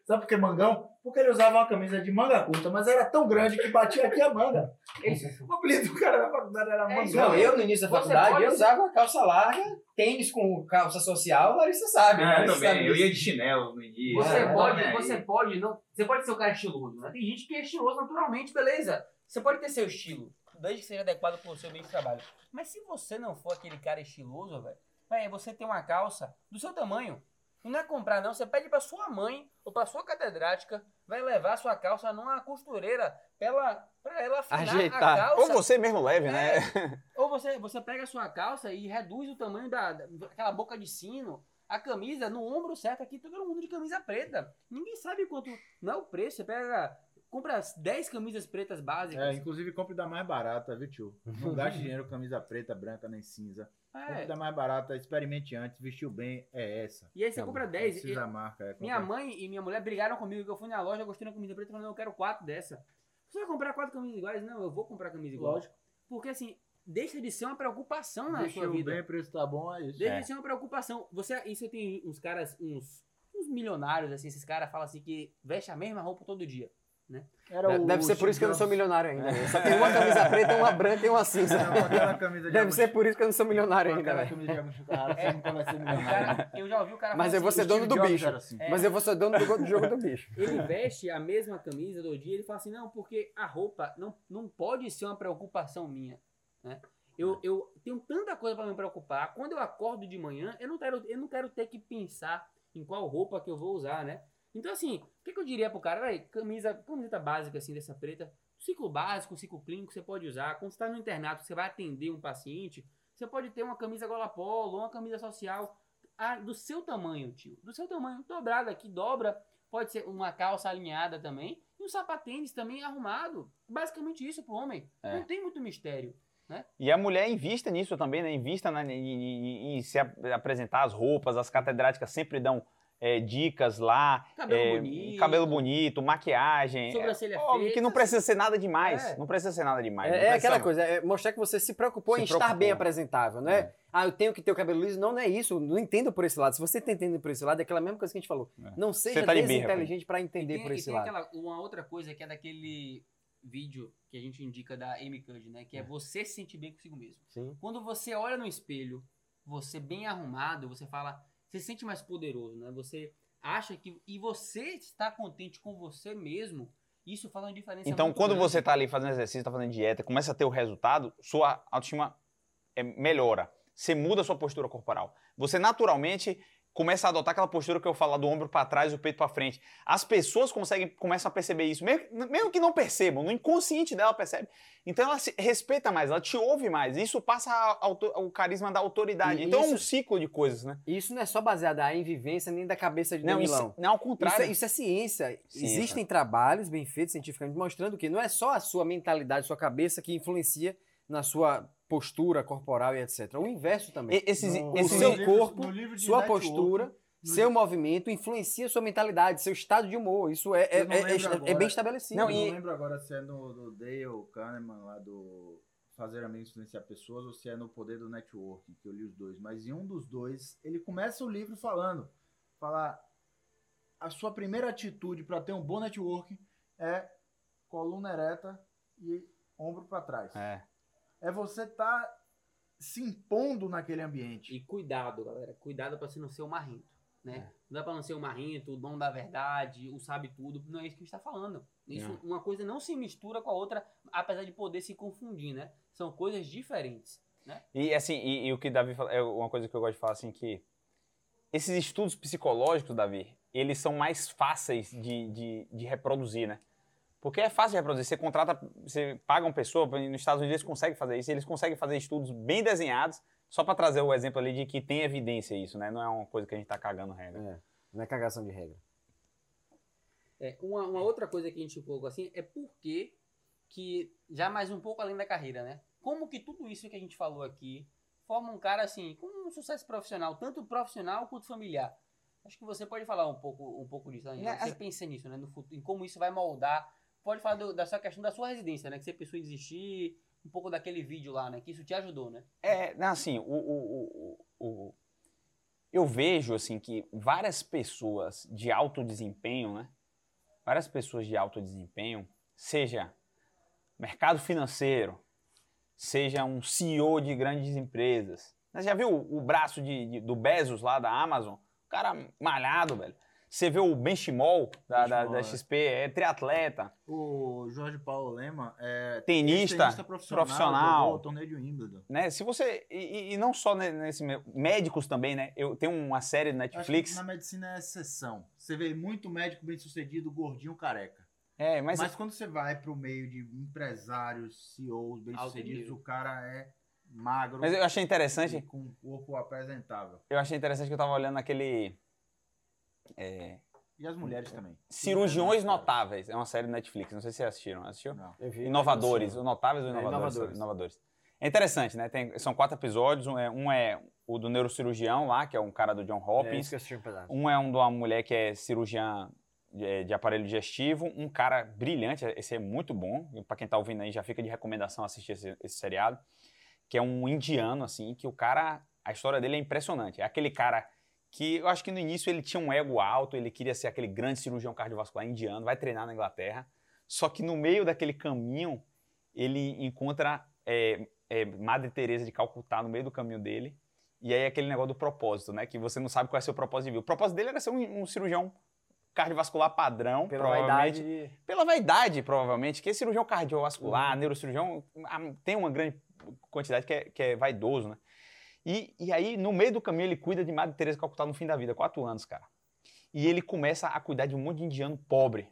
Sabe por que Mangão? Porque ele usava uma camisa de manga curta, mas era tão grande que batia aqui a manga. O apelido do cara na faculdade era É Mangão. Não, eu no início da faculdade, pode eu usava calça larga, tênis com calça social, Larissa sabe. Ah, eu Larissa também, sabe eu ia de chinelo no início. Você É, pode, né? você pode, não. Você pode ser um cara estiloso, né? Tem gente que é estiloso naturalmente, beleza. Você pode ter seu estilo, desde que seja adequado pro seu meio de trabalho. Mas se você não for aquele cara estiloso, velho, você tem uma calça do seu tamanho. Não é comprar, não. Você pede pra sua mãe ou pra sua catedrática, vai levar sua calça numa costureira pra ela, pra ela afinar a Ajeitar. calça. Ou você mesmo leve, né? Ou você, você pega a sua calça e reduz o tamanho da, daquela boca de sino, a camisa no ombro certo aqui, todo mundo de camisa preta. Ninguém sabe quanto. Não é o preço, você pega. Compra 10 camisas pretas básicas. É, inclusive compre da mais barata, viu, tio? Não gaste dinheiro com camisa preta, branca, nem cinza. É. mais barata, experimente antes, vestiu bem, é essa. E aí você compra 10. Precisa da marca. É, Minha mãe e minha mulher brigaram comigo que eu fui na loja, gostei da camisa preta, falando, eu quero quatro dessa. Você vai comprar quatro camisas iguais? Não, eu vou comprar camisa igual. Lógico. Porque assim, deixa de ser uma preocupação na sua Vestiu vida. bem, preço tá bom, é isso. Deixa É. de ser uma preocupação. Você, isso tem uns caras, uns, uns milionários, assim, esses caras falam assim que veste a mesma roupa todo dia. Era o Deve ser por isso que eu não sou milionário ainda. né? Só tenho uma camisa preta, uma branca e uma cinza. Não, Deve ser por isso que eu não sou milionário ainda, aquela velho. camisa de Agostinho Carrara, você nunca vai ser O milionário. cara- eu já ouvi o cara Mas falar eu vou assim, ser dono do bicho. assim. É. Mas eu vou ser dono do, go- do jogo do bicho. Ele veste a mesma camisa do dia, ele fala assim, não, porque a roupa não, não pode ser uma preocupação minha, né? Eu, eu tenho tanta coisa para me preocupar. Quando eu acordo de manhã, eu não quero, eu não quero ter que pensar em qual roupa que eu vou usar, né? Então, assim, o que, que eu diria pro cara? Véi, camisa, camiseta básica, assim, dessa preta. Ciclo básico, ciclo clínico, você pode usar. Quando você tá no internato, você vai atender um paciente, você pode ter uma camisa gola polo, uma camisa social ah, do seu tamanho, tio. Do seu tamanho, dobrada aqui, dobra. Pode ser uma calça alinhada também. E um sapatênis também arrumado. Basicamente isso pro homem. É. Não tem muito mistério. E a mulher invista nisso também, né? Invista na- em, em- em se ap- apresentar as roupas, as catedráticas sempre dão é, dicas lá. Cabelo é, bonito. cabelo bonito, maquiagem. Sobrancelha é, óbvio que não precisa ser nada demais. É. Não precisa ser nada demais. É, é aquela coisa, é mostrar que você se preocupou Se em estar preocupou. bem apresentável, não é? É. Ah, eu tenho que ter o cabelo liso. Não, não é isso. Não entenda por esse lado. Se você tá entendendo por esse lado, é aquela mesma coisa que a gente falou. É. Não seja tá desinteligente para entender tem, por esse tem lado. aquela, uma outra coisa que é daquele vídeo que a gente indica da Amy Cuddy, né? Que é você se sentir bem consigo mesmo. Sim. Quando você olha no espelho, você bem arrumado, você fala, você se sente mais poderoso, né? Você acha que e você está contente com você mesmo. Isso faz uma diferença Então, quando grande. você tá ali fazendo exercício, tá fazendo dieta, começa a ter o resultado, sua autoestima é, melhora. Você muda a sua postura corporal. Você naturalmente começa a adotar aquela postura que eu falo do ombro para trás e o peito para frente. As pessoas conseguem começam a perceber isso, mesmo, mesmo que não percebam, no inconsciente dela percebe. Então ela se respeita mais, ela te ouve mais. Isso passa a o carisma da autoridade. E então é um isso- ciclo de coisas, né? Isso não é só baseado em vivência nem da cabeça de Não, Danilão. isso, não ao Isso contrário. é, isso é ciência. Ciência. Existem trabalhos bem feitos cientificamente mostrando que não é só a sua mentalidade, sua cabeça que influencia na sua postura corporal e etc. O inverso também. E- esses, No- o esses- no seu livro- corpo, no livro sua network, postura, no seu movimento influencia sua mentalidade, seu estado de humor. Isso é, é, é- lembro é- é agora. bem estabelecido. Não, eu e- não lembro agora se é no do Dale Kahneman lá do Fazer Amigos Influenciar Pessoas ou se é No Poder do Networking, que eu li os dois. Mas em um dos dois, ele começa o livro falando, falar a sua primeira atitude para ter um bom networking é coluna ereta e ombro para trás. É. É você estar se impondo naquele ambiente. E cuidado, galera. Cuidado pra você não ser o marrento. Né? É. Não dá pra não ser o marrento, o dono da verdade, o sabe tudo. Não é isso que a gente tá falando. Isso, Não. uma coisa não se mistura com a outra, apesar de poder se confundir, né? São coisas diferentes. E assim, e, e o que Davi fala, é uma coisa que eu gosto de falar assim que esses estudos psicológicos, Davi, eles são mais fáceis de, de, de reproduzir, né? Porque é fácil reproduzir. Você contrata, você paga uma pessoa, nos Estados Unidos eles conseguem fazer isso, eles conseguem fazer estudos bem desenhados, só para trazer o exemplo ali de que tem evidência isso, né? Não é uma coisa que a gente tá cagando regra. É, não é cagação de regra. É, uma, uma outra coisa que a gente colocou assim é por que que, já mais um pouco além da carreira, né? Como que tudo isso que a gente falou aqui forma um cara assim, com um sucesso profissional, tanto profissional quanto familiar. Acho que você pode falar um pouco, um pouco disso, né? É, Você pensa nisso, né? No futuro, em como isso vai moldar. Pode falar do- da sua questão da sua residência, né? Que você pensou em desistir, um pouco daquele vídeo lá, né? Que isso te ajudou, né? É, assim, o, o, o, o- eu vejo assim que várias pessoas de alto desempenho, né? Várias pessoas de alto desempenho, seja mercado financeiro, seja um CEO de grandes empresas. Você já viu o, o braço de, de- do Bezos lá da Amazon? O cara malhado, velho. Você vê o Benchimol da, da, da é. XP, é triatleta, O Jorge Paulo Lema é tenista, profissional, profissional. o torneio de Wimbledon. né? Se você e, e- não só ne- nesse médicos também, né? Eu tenho uma série que Netflix. na medicina é exceção. Você vê muito médico bem sucedido, gordinho, careca. É, mas, Mas, quando você vai pro meio de empresários, CEOs bem Alto sucedidos, nível. o cara é magro mas eu achei interessante. com um corpo apresentável. Eu achei interessante que eu tava olhando aquele é, E as mulheres também. Cirurgiões Notáveis. É uma série do Netflix. Não sei se vocês assistiram. Assistiu? Não. Eu vi, Inovadores. mas O Notáveis ou É, Inovadores? Inovadores. Inovadores. É interessante, né? Tem- são quatro episódios. Um é, um é o do neurocirurgião lá, que é um cara do John É Hopkins. isso que eu assisti um pedaço. Um é um de uma mulher que é cirurgiã de, de aparelho digestivo, um cara brilhante, esse é muito bom, Pra quem tá ouvindo aí já fica de recomendação assistir esse, esse seriado, que é um indiano, assim, que o cara, a história dele é impressionante, é aquele cara que eu acho que no início ele tinha um ego alto, ele queria ser aquele grande cirurgião cardiovascular indiano, vai treinar na Inglaterra, só que no meio daquele caminho ele encontra é, é, Madre Teresa de Calcutá no meio do caminho dele, e aí aquele negócio do propósito, né? Que você não sabe qual é o seu propósito de vida. O propósito dele era ser um, um cirurgião cardiovascular padrão, Pela provavelmente. vaidade de... Pela vaidade, provavelmente, que cirurgião cardiovascular, Uhum. neurocirurgião, tem uma grande quantidade que é, que é vaidoso, né? E, e aí, no meio do caminho, ele cuida de Madre Teresa Calcutá no fim da vida, quatro anos, cara. E ele começa a cuidar de um monte de indiano pobre.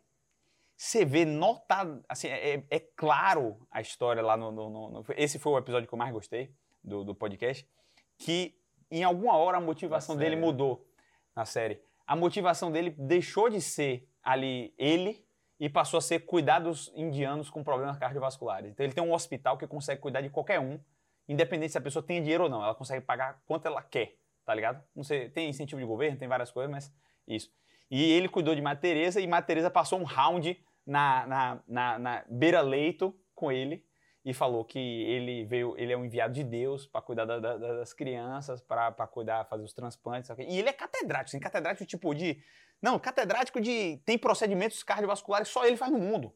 Você vê, nota, assim, é, é claro a história lá no, no- no- Esse foi o episódio que eu mais gostei do, do podcast, que em alguma hora a motivação dele série. mudou na série. A motivação dele deixou de ser ali ele e passou a ser cuidar dos indianos com problemas cardiovasculares. Então ele tem um hospital que consegue cuidar de qualquer um, independente se a pessoa tem dinheiro ou não. Ela consegue pagar quanto ela quer, tá ligado? Não sei, tem incentivo de governo, tem várias coisas, mas isso. E ele cuidou de Madre Teresa e Madre Teresa passou um round na, na, na, na beira-leito com ele e falou que ele veio, ele é um enviado de Deus para cuidar da- da- das crianças, para cuidar, fazer os transplantes. sabe? E ele é catedrático, assim, catedrático tipo de. Não, catedrático de. Tem procedimentos cardiovasculares só ele faz no mundo.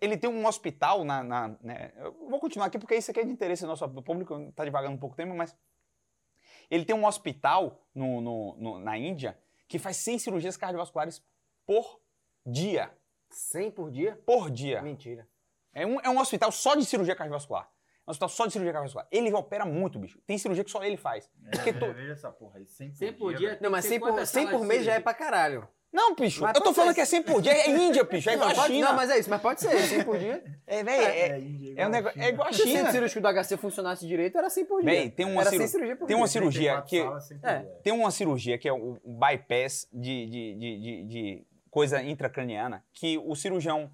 Ele tem um hospital na. na- né, eu vou continuar aqui porque isso aqui é de interesse do nosso público, está devagando um pouco tempo, mas. Ele tem um hospital no, no- no- na Índia que faz 100 cirurgias cardiovasculares por dia. 100 por dia? Por dia. Mentira. É um, é um hospital só de cirurgia cardiovascular. É um hospital só de cirurgia cardiovascular. Ele opera muito, bicho. Tem cirurgia que só ele faz. É, Porque Veja essa porra aí, 100 por, 100 por dia. dia. velho. Não, mas Tem 100 por, quantas 100 por mês já é pra caralho. Não, bicho. Mas eu tô pode falando ser. que é 100 por dia. É Índia, bicho. É igual a pode- China. não, mas é isso, mas pode ser. 100 por dia. É, velho. É, É, Índia, é, igual um negócio, China. é igual a Se o China. cirúrgico do HC funcionasse direito, era 100 por dia. Véi, tem uma era ciru- 100 cirurgia por tem dia. uma cirurgia 34 que- salas, 100 por É. Tem uma cirurgia que é o o bypass de, de, de, de, de coisa intracraniana, que o cirurgião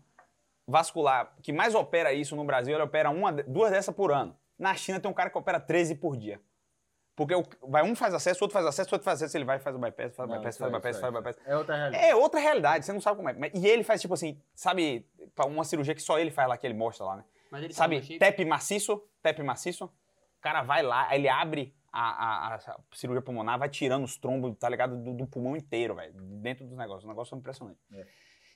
vascular que mais opera isso no Brasil, ele opera uma, duas dessas por ano. Na China tem um cara que opera 13 por dia. Porque o- vai, um faz acesso, outro faz acesso, outro faz acesso, ele vai e faz o bypass, faz o bypass, isso faz o aí, bypass, faz o aí, bypass. É outra realidade. É outra realidade, você não sabe como é. E ele faz tipo assim, sabe, pra uma cirurgia que só ele faz lá, que ele mostra lá, né? Mas ele Sabe, no shape? TEP maciço, TEP maciço. O cara vai lá, aí ele abre a, a- a cirurgia pulmonar, vai tirando os trombos, tá ligado? Do, do pulmão inteiro, velho. Dentro dos negócios. O negócio é impressionante. É.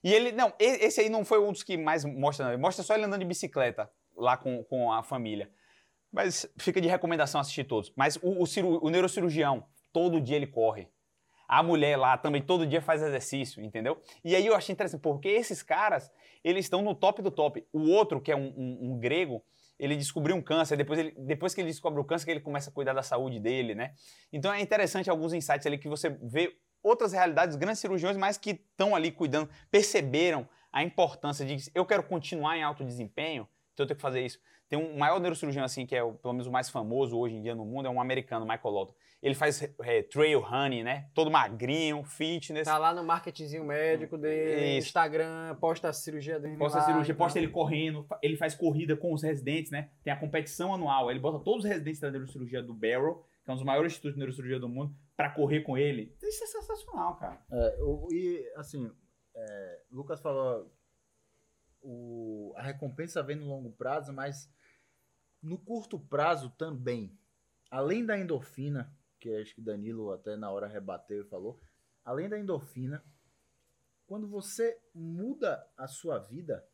E ele, não, esse aí não foi um dos que mais mostra, não. Ele mostra só ele andando de bicicleta lá com, com a família. Mas fica de recomendação assistir todos. Mas o, o, o neurocirurgião, todo dia ele corre. A mulher lá também todo dia faz exercício, entendeu? E aí eu achei interessante, porque esses caras, eles estão no top do top. O outro, que é um, um- um grego, ele descobriu um câncer, depois, ele, depois que ele descobre o câncer, que ele começa a cuidar da saúde dele, né? Então é interessante alguns insights ali que você vê outras realidades, grandes cirurgiões, mas que estão ali cuidando, perceberam a importância de eu quero continuar em alto desempenho, então eu tenho que fazer isso. Tem um maior neurocirurgião, assim, que é o, pelo menos o mais famoso hoje em dia no mundo, é um americano, Michael Lotto. Ele faz é, trail running, né? Todo magrinho, fitness. Tá lá no marketingzinho médico dele, Isso. Instagram, posta a cirurgia dele. Posta lá, cirurgia, então. posta ele correndo, ele faz corrida com os residentes, né? Tem a competição anual, ele bota todos os residentes da neurocirurgia do Barrow, que é um dos maiores institutos de neurocirurgia do mundo, pra correr com ele. Isso é sensacional, cara. É, o- e assim, é, Lucas falou, o, a recompensa vem no longo prazo, mas no curto prazo também. Além da endorfina, que acho que Danilo até na hora rebateu e falou, além da endorfina, quando você muda a sua vida,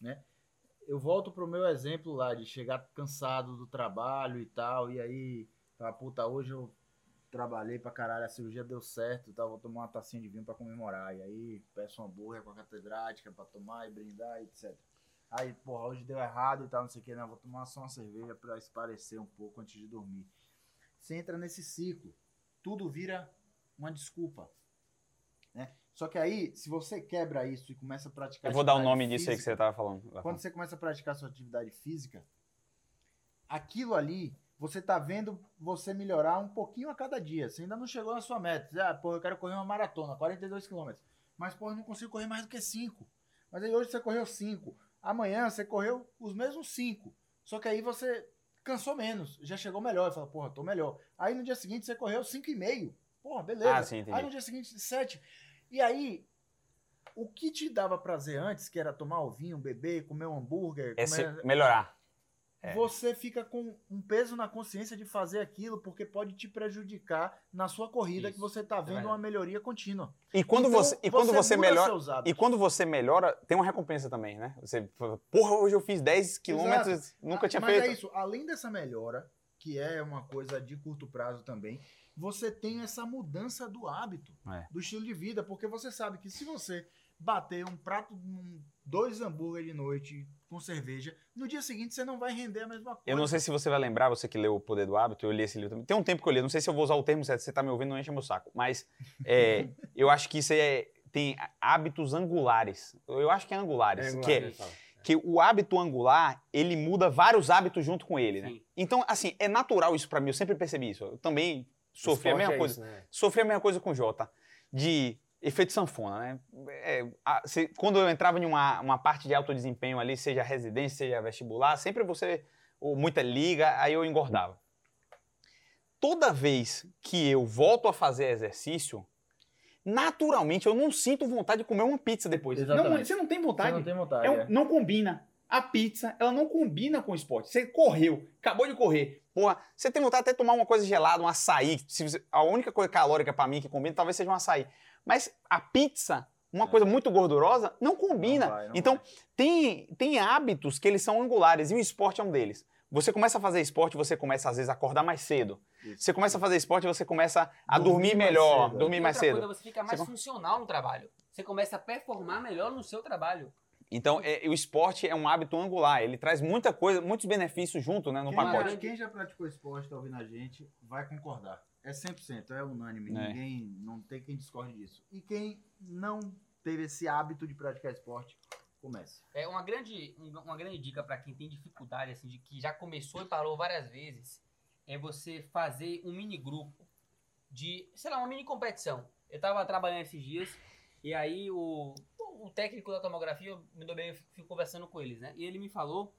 né? Eu volto pro meu exemplo lá de chegar cansado do trabalho e tal, e aí, falar, puta, hoje eu trabalhei pra caralho, a cirurgia deu certo e tal, vou tomar uma tacinha de vinho pra comemorar. E aí peço um hambúrguer com a catedrática pra tomar e brindar, etc. Aí, porra, hoje deu errado e tal, não sei o que, não, vou tomar só uma cerveja pra esparecer um pouco antes de dormir. Você entra nesse ciclo, tudo vira uma desculpa, né? Só que aí, se você quebra isso e começa a praticar Eu vou dar o nome disso aí que física, você tava falando. quando você começa a praticar sua atividade física, aquilo ali, você tá vendo você melhorar um pouquinho a cada dia. Você ainda não chegou na sua meta. Você, Ah, pô, eu quero correr uma maratona, 42 km. Mas, pô, eu não consigo correr mais do que 5. Mas aí hoje você correu 5. Amanhã você correu os mesmos 5. Só que aí você cansou menos. Já chegou melhor. E fala, porra, tô melhor. Aí no dia seguinte você correu 5,5. Porra, beleza. Ah, sim, entendi. Aí no dia seguinte, 7. E aí, o que te dava prazer antes, que era tomar o vinho, beber, comer um hambúrguer, É comer- melhorar. É. você fica com um peso na consciência de fazer aquilo, porque pode te prejudicar na sua corrida, Isso, que você tá vendo verdade. uma melhoria contínua. E quando Então, você, e quando você muda melhora, e quando você melhora, tem uma recompensa também, né? Você, porra, hoje eu fiz 10 quilômetros, nunca Ah, tinha Mas feito. é isso, além dessa melhora, que é uma coisa de curto prazo também, você tem essa mudança do hábito, É. do estilo de vida, porque você sabe que se você bater um prato, um- dois hambúrguer de noite com cerveja, no dia seguinte você não vai render a mesma coisa. Eu não sei se você vai lembrar, você que leu O Poder do Hábito, eu li esse livro também. Tem um tempo que eu li, não sei se eu vou usar o termo certo, você tá me ouvindo, não enche meu saco. Mas é, eu acho que isso é, tem hábitos angulares. Eu acho que é angulares. É, que, é- ele fala. que o hábito angular, ele muda vários hábitos junto com ele, né? Então, assim, é natural isso pra mim, eu sempre percebi isso. Eu também sofri a mesma é coisa. isso, né? Sofri a mesma coisa com o Jota, de efeito sanfona, né? É, a- se- quando eu entrava em uma, uma parte de alto desempenho ali, seja residência, seja vestibular, sempre você, ou muita liga, aí eu engordava. Toda vez que eu volto a fazer exercício, naturalmente eu não sinto vontade de comer uma pizza depois. Exatamente. Não, você não tem vontade. Você não tem vontade. É um- é. não combina. A pizza, ela não combina com o esporte. Você correu, acabou de correr. Porra, você tem vontade até de tomar uma coisa gelada, um açaí. Se você- a única coisa calórica pra mim que combina talvez seja um açaí. Mas a pizza, uma coisa muito gordurosa, não combina. É. Não vai, não então, vai. tem, tem hábitos que eles são angulares e o esporte é um deles. Você começa a fazer esporte, você começa às vezes a acordar mais cedo. Isso. Você começa a fazer esporte, você começa a dormir, Dormir mais melhor, cedo. dormir E mais outra cedo. Coisa, você fica mais Você- funcional no trabalho. Você começa a performar melhor no seu trabalho. Então, é- o esporte é um hábito angular. Ele traz muita coisa, muitos benefícios junto, né, no Quem, pacote. já, quem já praticou esporte, tá ouvindo a gente, vai concordar. É 100%, é unânime. É. Ninguém, não tem quem discorde disso. E quem não teve esse hábito de praticar esporte, comece. É uma grande, um- uma grande dica para quem tem dificuldade, assim, de que já começou e parou várias vezes, é você fazer um mini grupo de, sei lá, uma mini competição. Eu tava trabalhando esses dias e aí o, o técnico da tomografia, me dou bem, eu fico conversando com eles, né? E ele me falou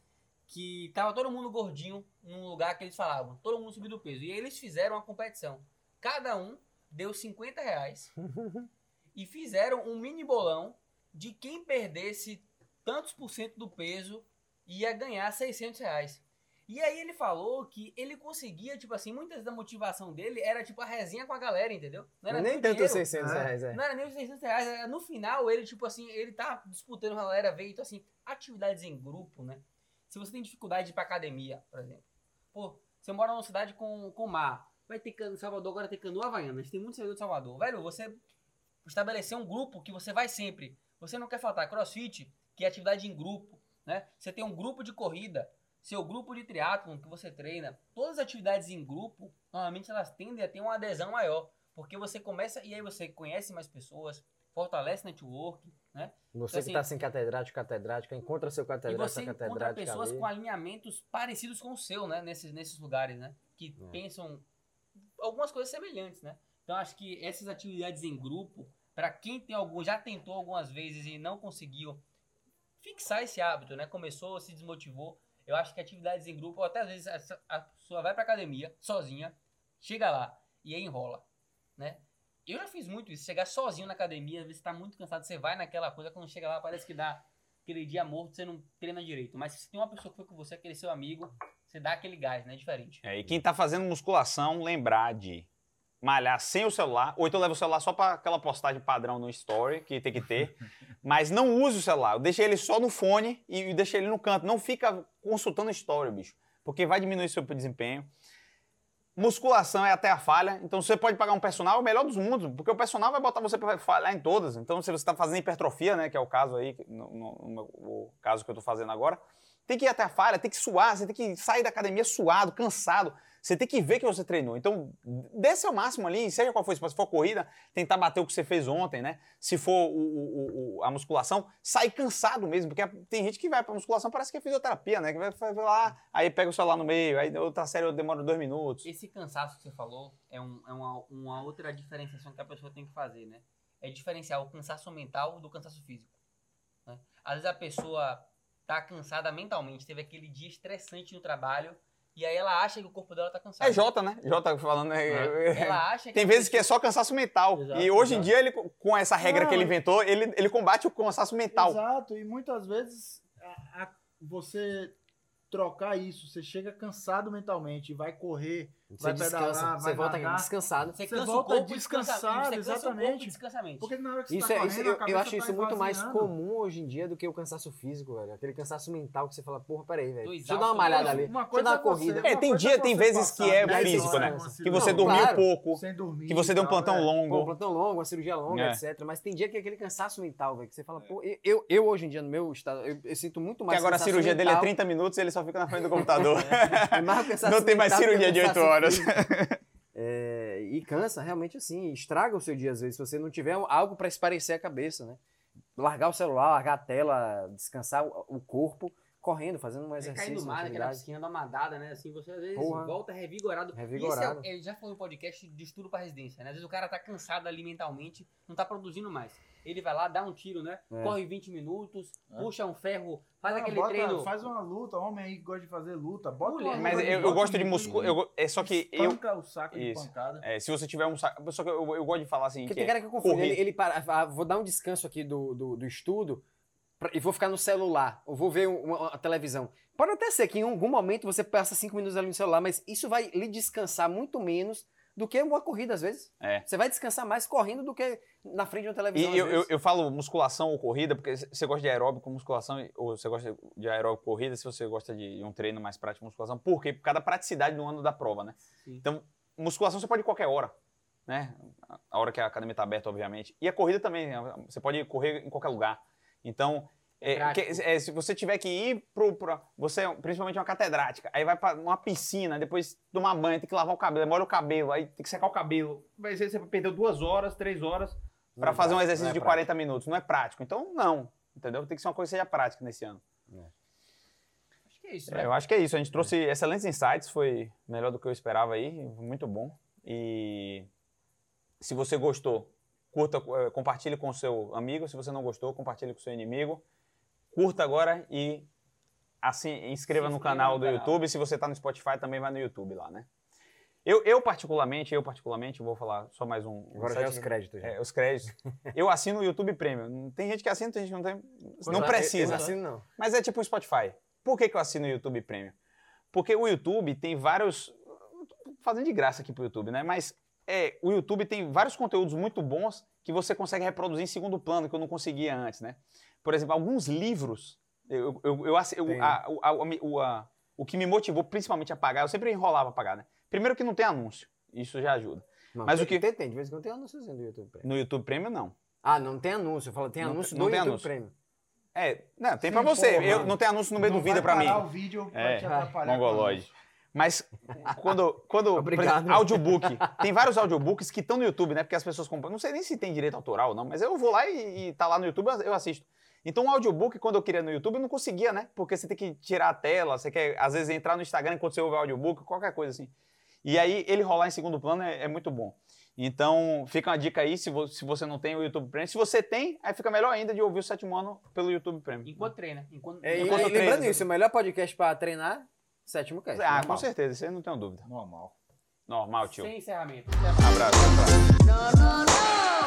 que tava todo mundo gordinho num lugar que eles falavam, todo mundo subindo peso. E eles fizeram uma competição. Cada um deu 50 reais e fizeram um mini bolão de quem perdesse tantos por cento do peso ia ganhar 600 reais. E aí ele falou que ele conseguia, tipo assim, muitas da motivação dele era tipo a resenha com a galera, entendeu? Não era Nem tanto dinheiro. 600 É. reais, é. Não era nem os 600 reais. era- No final, ele, tipo assim, ele tá disputando com a galera, veio, então, assim, atividades em grupo, né? Se você tem dificuldade de ir pra academia, por exemplo. Pô, você mora numa cidade com, com mar. Vai ter cano, Salvador agora tem canoa havaiana. A gente tem muito servidor de Salvador. Velho, você estabelecer um grupo que você vai sempre. Você não quer faltar crossfit, que é atividade em grupo, né? Você tem um grupo de corrida, seu grupo de triatlon que você treina. Todas as atividades em grupo, normalmente elas tendem a ter uma adesão maior. Porque você começa e aí você conhece mais pessoas, fortalece network, né? Você Assim, que tá sem catedrático, catedrática, encontra seu E catedrático, você encontra catedrática pessoas ali. com alinhamentos parecidos com o seu, né? Nesses, nesses lugares, né? Que É. pensam algumas coisas semelhantes, né? Então acho que essas atividades em grupo, para quem tem algum, já tentou algumas vezes e não conseguiu fixar esse hábito, né? Começou, se desmotivou. Eu acho que atividades em grupo, ou até às vezes a, pessoa vai pra academia sozinha, chega lá e aí enrola, né? Eu já fiz muito isso, chegar sozinho na academia, às vezes você tá muito cansado, você vai naquela coisa, quando chega lá parece que dá aquele dia morto, você não treina direito. Mas se tem uma pessoa que foi com você, aquele seu amigo, você dá aquele gás, né? É diferente. É, e quem tá fazendo musculação, lembrar de malhar sem o celular, ou então leva o celular só para aquela postagem padrão no story, que tem que ter, mas não use o celular, deixa ele só no fone e deixa ele no canto, não fica consultando story, bicho, porque vai diminuir seu desempenho. Musculação é até a falha, então você pode pagar um personal, o melhor dos mundos, porque o personal vai botar você para falhar em todas. Então, se você está fazendo hipertrofia, né, que é o caso aí, no, no- no o caso que eu estou fazendo agora, tem que ir até a falha, tem que suar, você tem que sair da academia suado, cansado. Você tem que ver que você treinou. Então, dê seu máximo ali, seja qual for, se for corrida, tentar bater o que você fez ontem, né? Se for o- o- o- a musculação, sai cansado mesmo, porque tem gente que vai pra musculação, parece que é fisioterapia, né? Que vai, vai lá, aí pega o celular no meio, aí outra série demora dois minutos. Esse cansaço que você falou é, um- é uma, uma outra diferenciação que a pessoa tem que fazer, né? É diferenciar o cansaço mental do cansaço físico. né? Às vezes a pessoa tá cansada mentalmente, teve aquele dia estressante no trabalho, e aí ela acha que o corpo dela tá cansado. É Jota, né? Jota falando. né? Ela acha que Tem a vezes que é só cansaço mental. Exato, e hoje em exato. dia, ele, com essa regra Não, que ele inventou, ele, ele combate o cansaço mental. Exato, e muitas vezes a- a- você trocar isso, você chega cansado mentalmente e vai correr, Você vai descansa, pedalar, você vai volta nadar. descansado. Você Você cansa o volta corpo descansado, corpo exatamente. descansamento. Porque na hora que você Isso tá é, correndo, isso, eu, eu acho tá isso muito mais comum hoje em dia do que o cansaço físico, velho. Aquele cansaço mental que você fala, porra, peraí, velho. Deixa eu dar uma malhada ali. Uma Deixa eu dar uma é você- corrida. É, tem coisa dia, é tem vezes que é físico, horas né? Que você dormiu claro. pouco, sem dormir que você deu um plantão é. Pô, um longo. plantão longo, uma cirurgia longa, É. etc. Mas tem dia que é aquele cansaço mental, velho. Que você fala, pô, eu, hoje em dia, no meu estado, eu, sinto muito Que mais agora a cirurgia dele é mental, 30 minutos e ele só fica na frente do computador. é Não tem mais que cirurgia de 8 cansaço horas. É, e cansa, realmente assim, estraga o seu dia às vezes, se você não tiver algo para esparecer a cabeça, né? Largar o celular, largar a tela, descansar o corpo, correndo, fazendo um exercício. cair no mar, naquela piscina da madada, né? Assim, você às vezes Porra. volta revigorado. Revigorado. Isso é, ele já falou no podcast de estudo para residência, né? Às vezes o cara tá cansado ali mentalmente, não tá produzindo mais. Ele vai lá, dá um tiro, né? É. Corre 20 minutos, É. puxa um ferro, faz Não, aquele bota- treino. Faz uma luta, homem aí que gosta de fazer luta. Bota Mulher. uma Mas eu, eu gosto de músculo. eu É só que eu. O saco de Isso. pancada. é, se você tiver um saco. Só que eu, eu gosto de falar assim. Porque que tem é cara que confunde. Ele, ele para, ah, vou dar um descanso aqui do, do, do estudo e vou ficar no celular, ou vou ver uma, uma televisão. Pode até ser que em algum momento você passa cinco minutos ali no celular, mas isso vai lhe descansar muito menos do que uma corrida, às vezes. É. Você vai descansar mais correndo do que na frente de uma televisão. E às eu, eu, vezes. eu falo musculação ou corrida, porque você gosta de aeróbico, musculação, ou você gosta de aeróbico corrida, se você gosta de um treino mais prático, musculação. Por quê? Por causa da praticidade no ano da prova, né? Sim. Então, musculação você pode ir qualquer hora, né? A- hora que a academia está aberta, obviamente. E a corrida também, né? você pode correr em qualquer lugar. Então, é, prático. que- é, se você tiver que ir pro, pro você, é principalmente uma catedrática, aí vai para uma piscina, depois tomar banho, tem que lavar o cabelo, molha o cabelo, aí tem que secar o cabelo. Vai ser, você perdeu duas horas, três horas para é fazer um exercício é de prático. 40 minutos. Não é prático. Então, não. Entendeu? Tem que ser uma coisa que seja prática nesse ano. Acho que é isso, né? É, eu acho que é isso. A gente trouxe excelentes insights, foi melhor do que eu esperava aí, muito bom. E se você gostou, curta, eh, compartilhe com o seu amigo. Se você não gostou, compartilhe com o seu inimigo. Curta agora e assim, inscreva no canal no do canal. YouTube. Se você está no Spotify, também vai no YouTube lá, né? Eu, eu particularmente, eu particularmente, vou falar só mais um. Agora já é os créditos. Já. É, os créditos. Eu assino o YouTube Premium. Tem gente que assina, tem gente que não tem. Não Eu- Eu, precisa. não assino, não. Mas é tipo o Spotify. Por que, que eu assino o YouTube Premium? Porque o YouTube tem vários. Fazendo de graça aqui pro YouTube, né? Mas é, o YouTube tem vários conteúdos muito bons que você consegue reproduzir em segundo plano, que eu não conseguia antes, né? Por exemplo, alguns livros. Eu, eu, eu, assi- eu- Tem. a- o- a- o, a- o que me motivou principalmente a pagar, eu sempre enrolava a pagar, né? Primeiro que não tem anúncio. Isso já ajuda. Não, Mas tem, o que- Tem, tem, de vez em quando tem anúnciozinho do YouTube Premium. No YouTube Premium, não. Ah, não tem anúncio. Eu falo, tem Não anúncio do não tem YouTube anúncio. Premium. É, não, tem Sim, pra você. porra, eu, não tem anúncio no meio Não do vídeo pra mim. parar o vídeo pra É, te atrapalhar. Mongoloide. Mas quando, quando Obrigado. exemplo, audiobook, tem vários audiobooks que estão no YouTube, né? Porque as pessoas compram. Não sei nem se tem direito autoral ou não, mas eu vou lá e, e tá lá no YouTube, eu assisto. Então, o audiobook, quando eu queria no YouTube, eu não conseguia, né? Porque você tem que tirar a tela, você quer, às vezes, entrar no Instagram enquanto você ouve o audiobook, qualquer coisa assim. E aí, ele rolar em segundo plano é, é muito bom. Então, fica uma dica aí, se, vo- se você não tem o YouTube Premium. Se você tem, aí fica melhor ainda de ouvir o sétimo ano pelo YouTube Premium. Enquanto treina. Enquanto, É, Enquanto e eu treino, lembrando isso, o melhor podcast pra treinar, sétimo cast. Ah, normal. com certeza, isso aí não tenho dúvida. Normal. Normal, tio. sem encerramento. Abraço. abraço. No, no, no.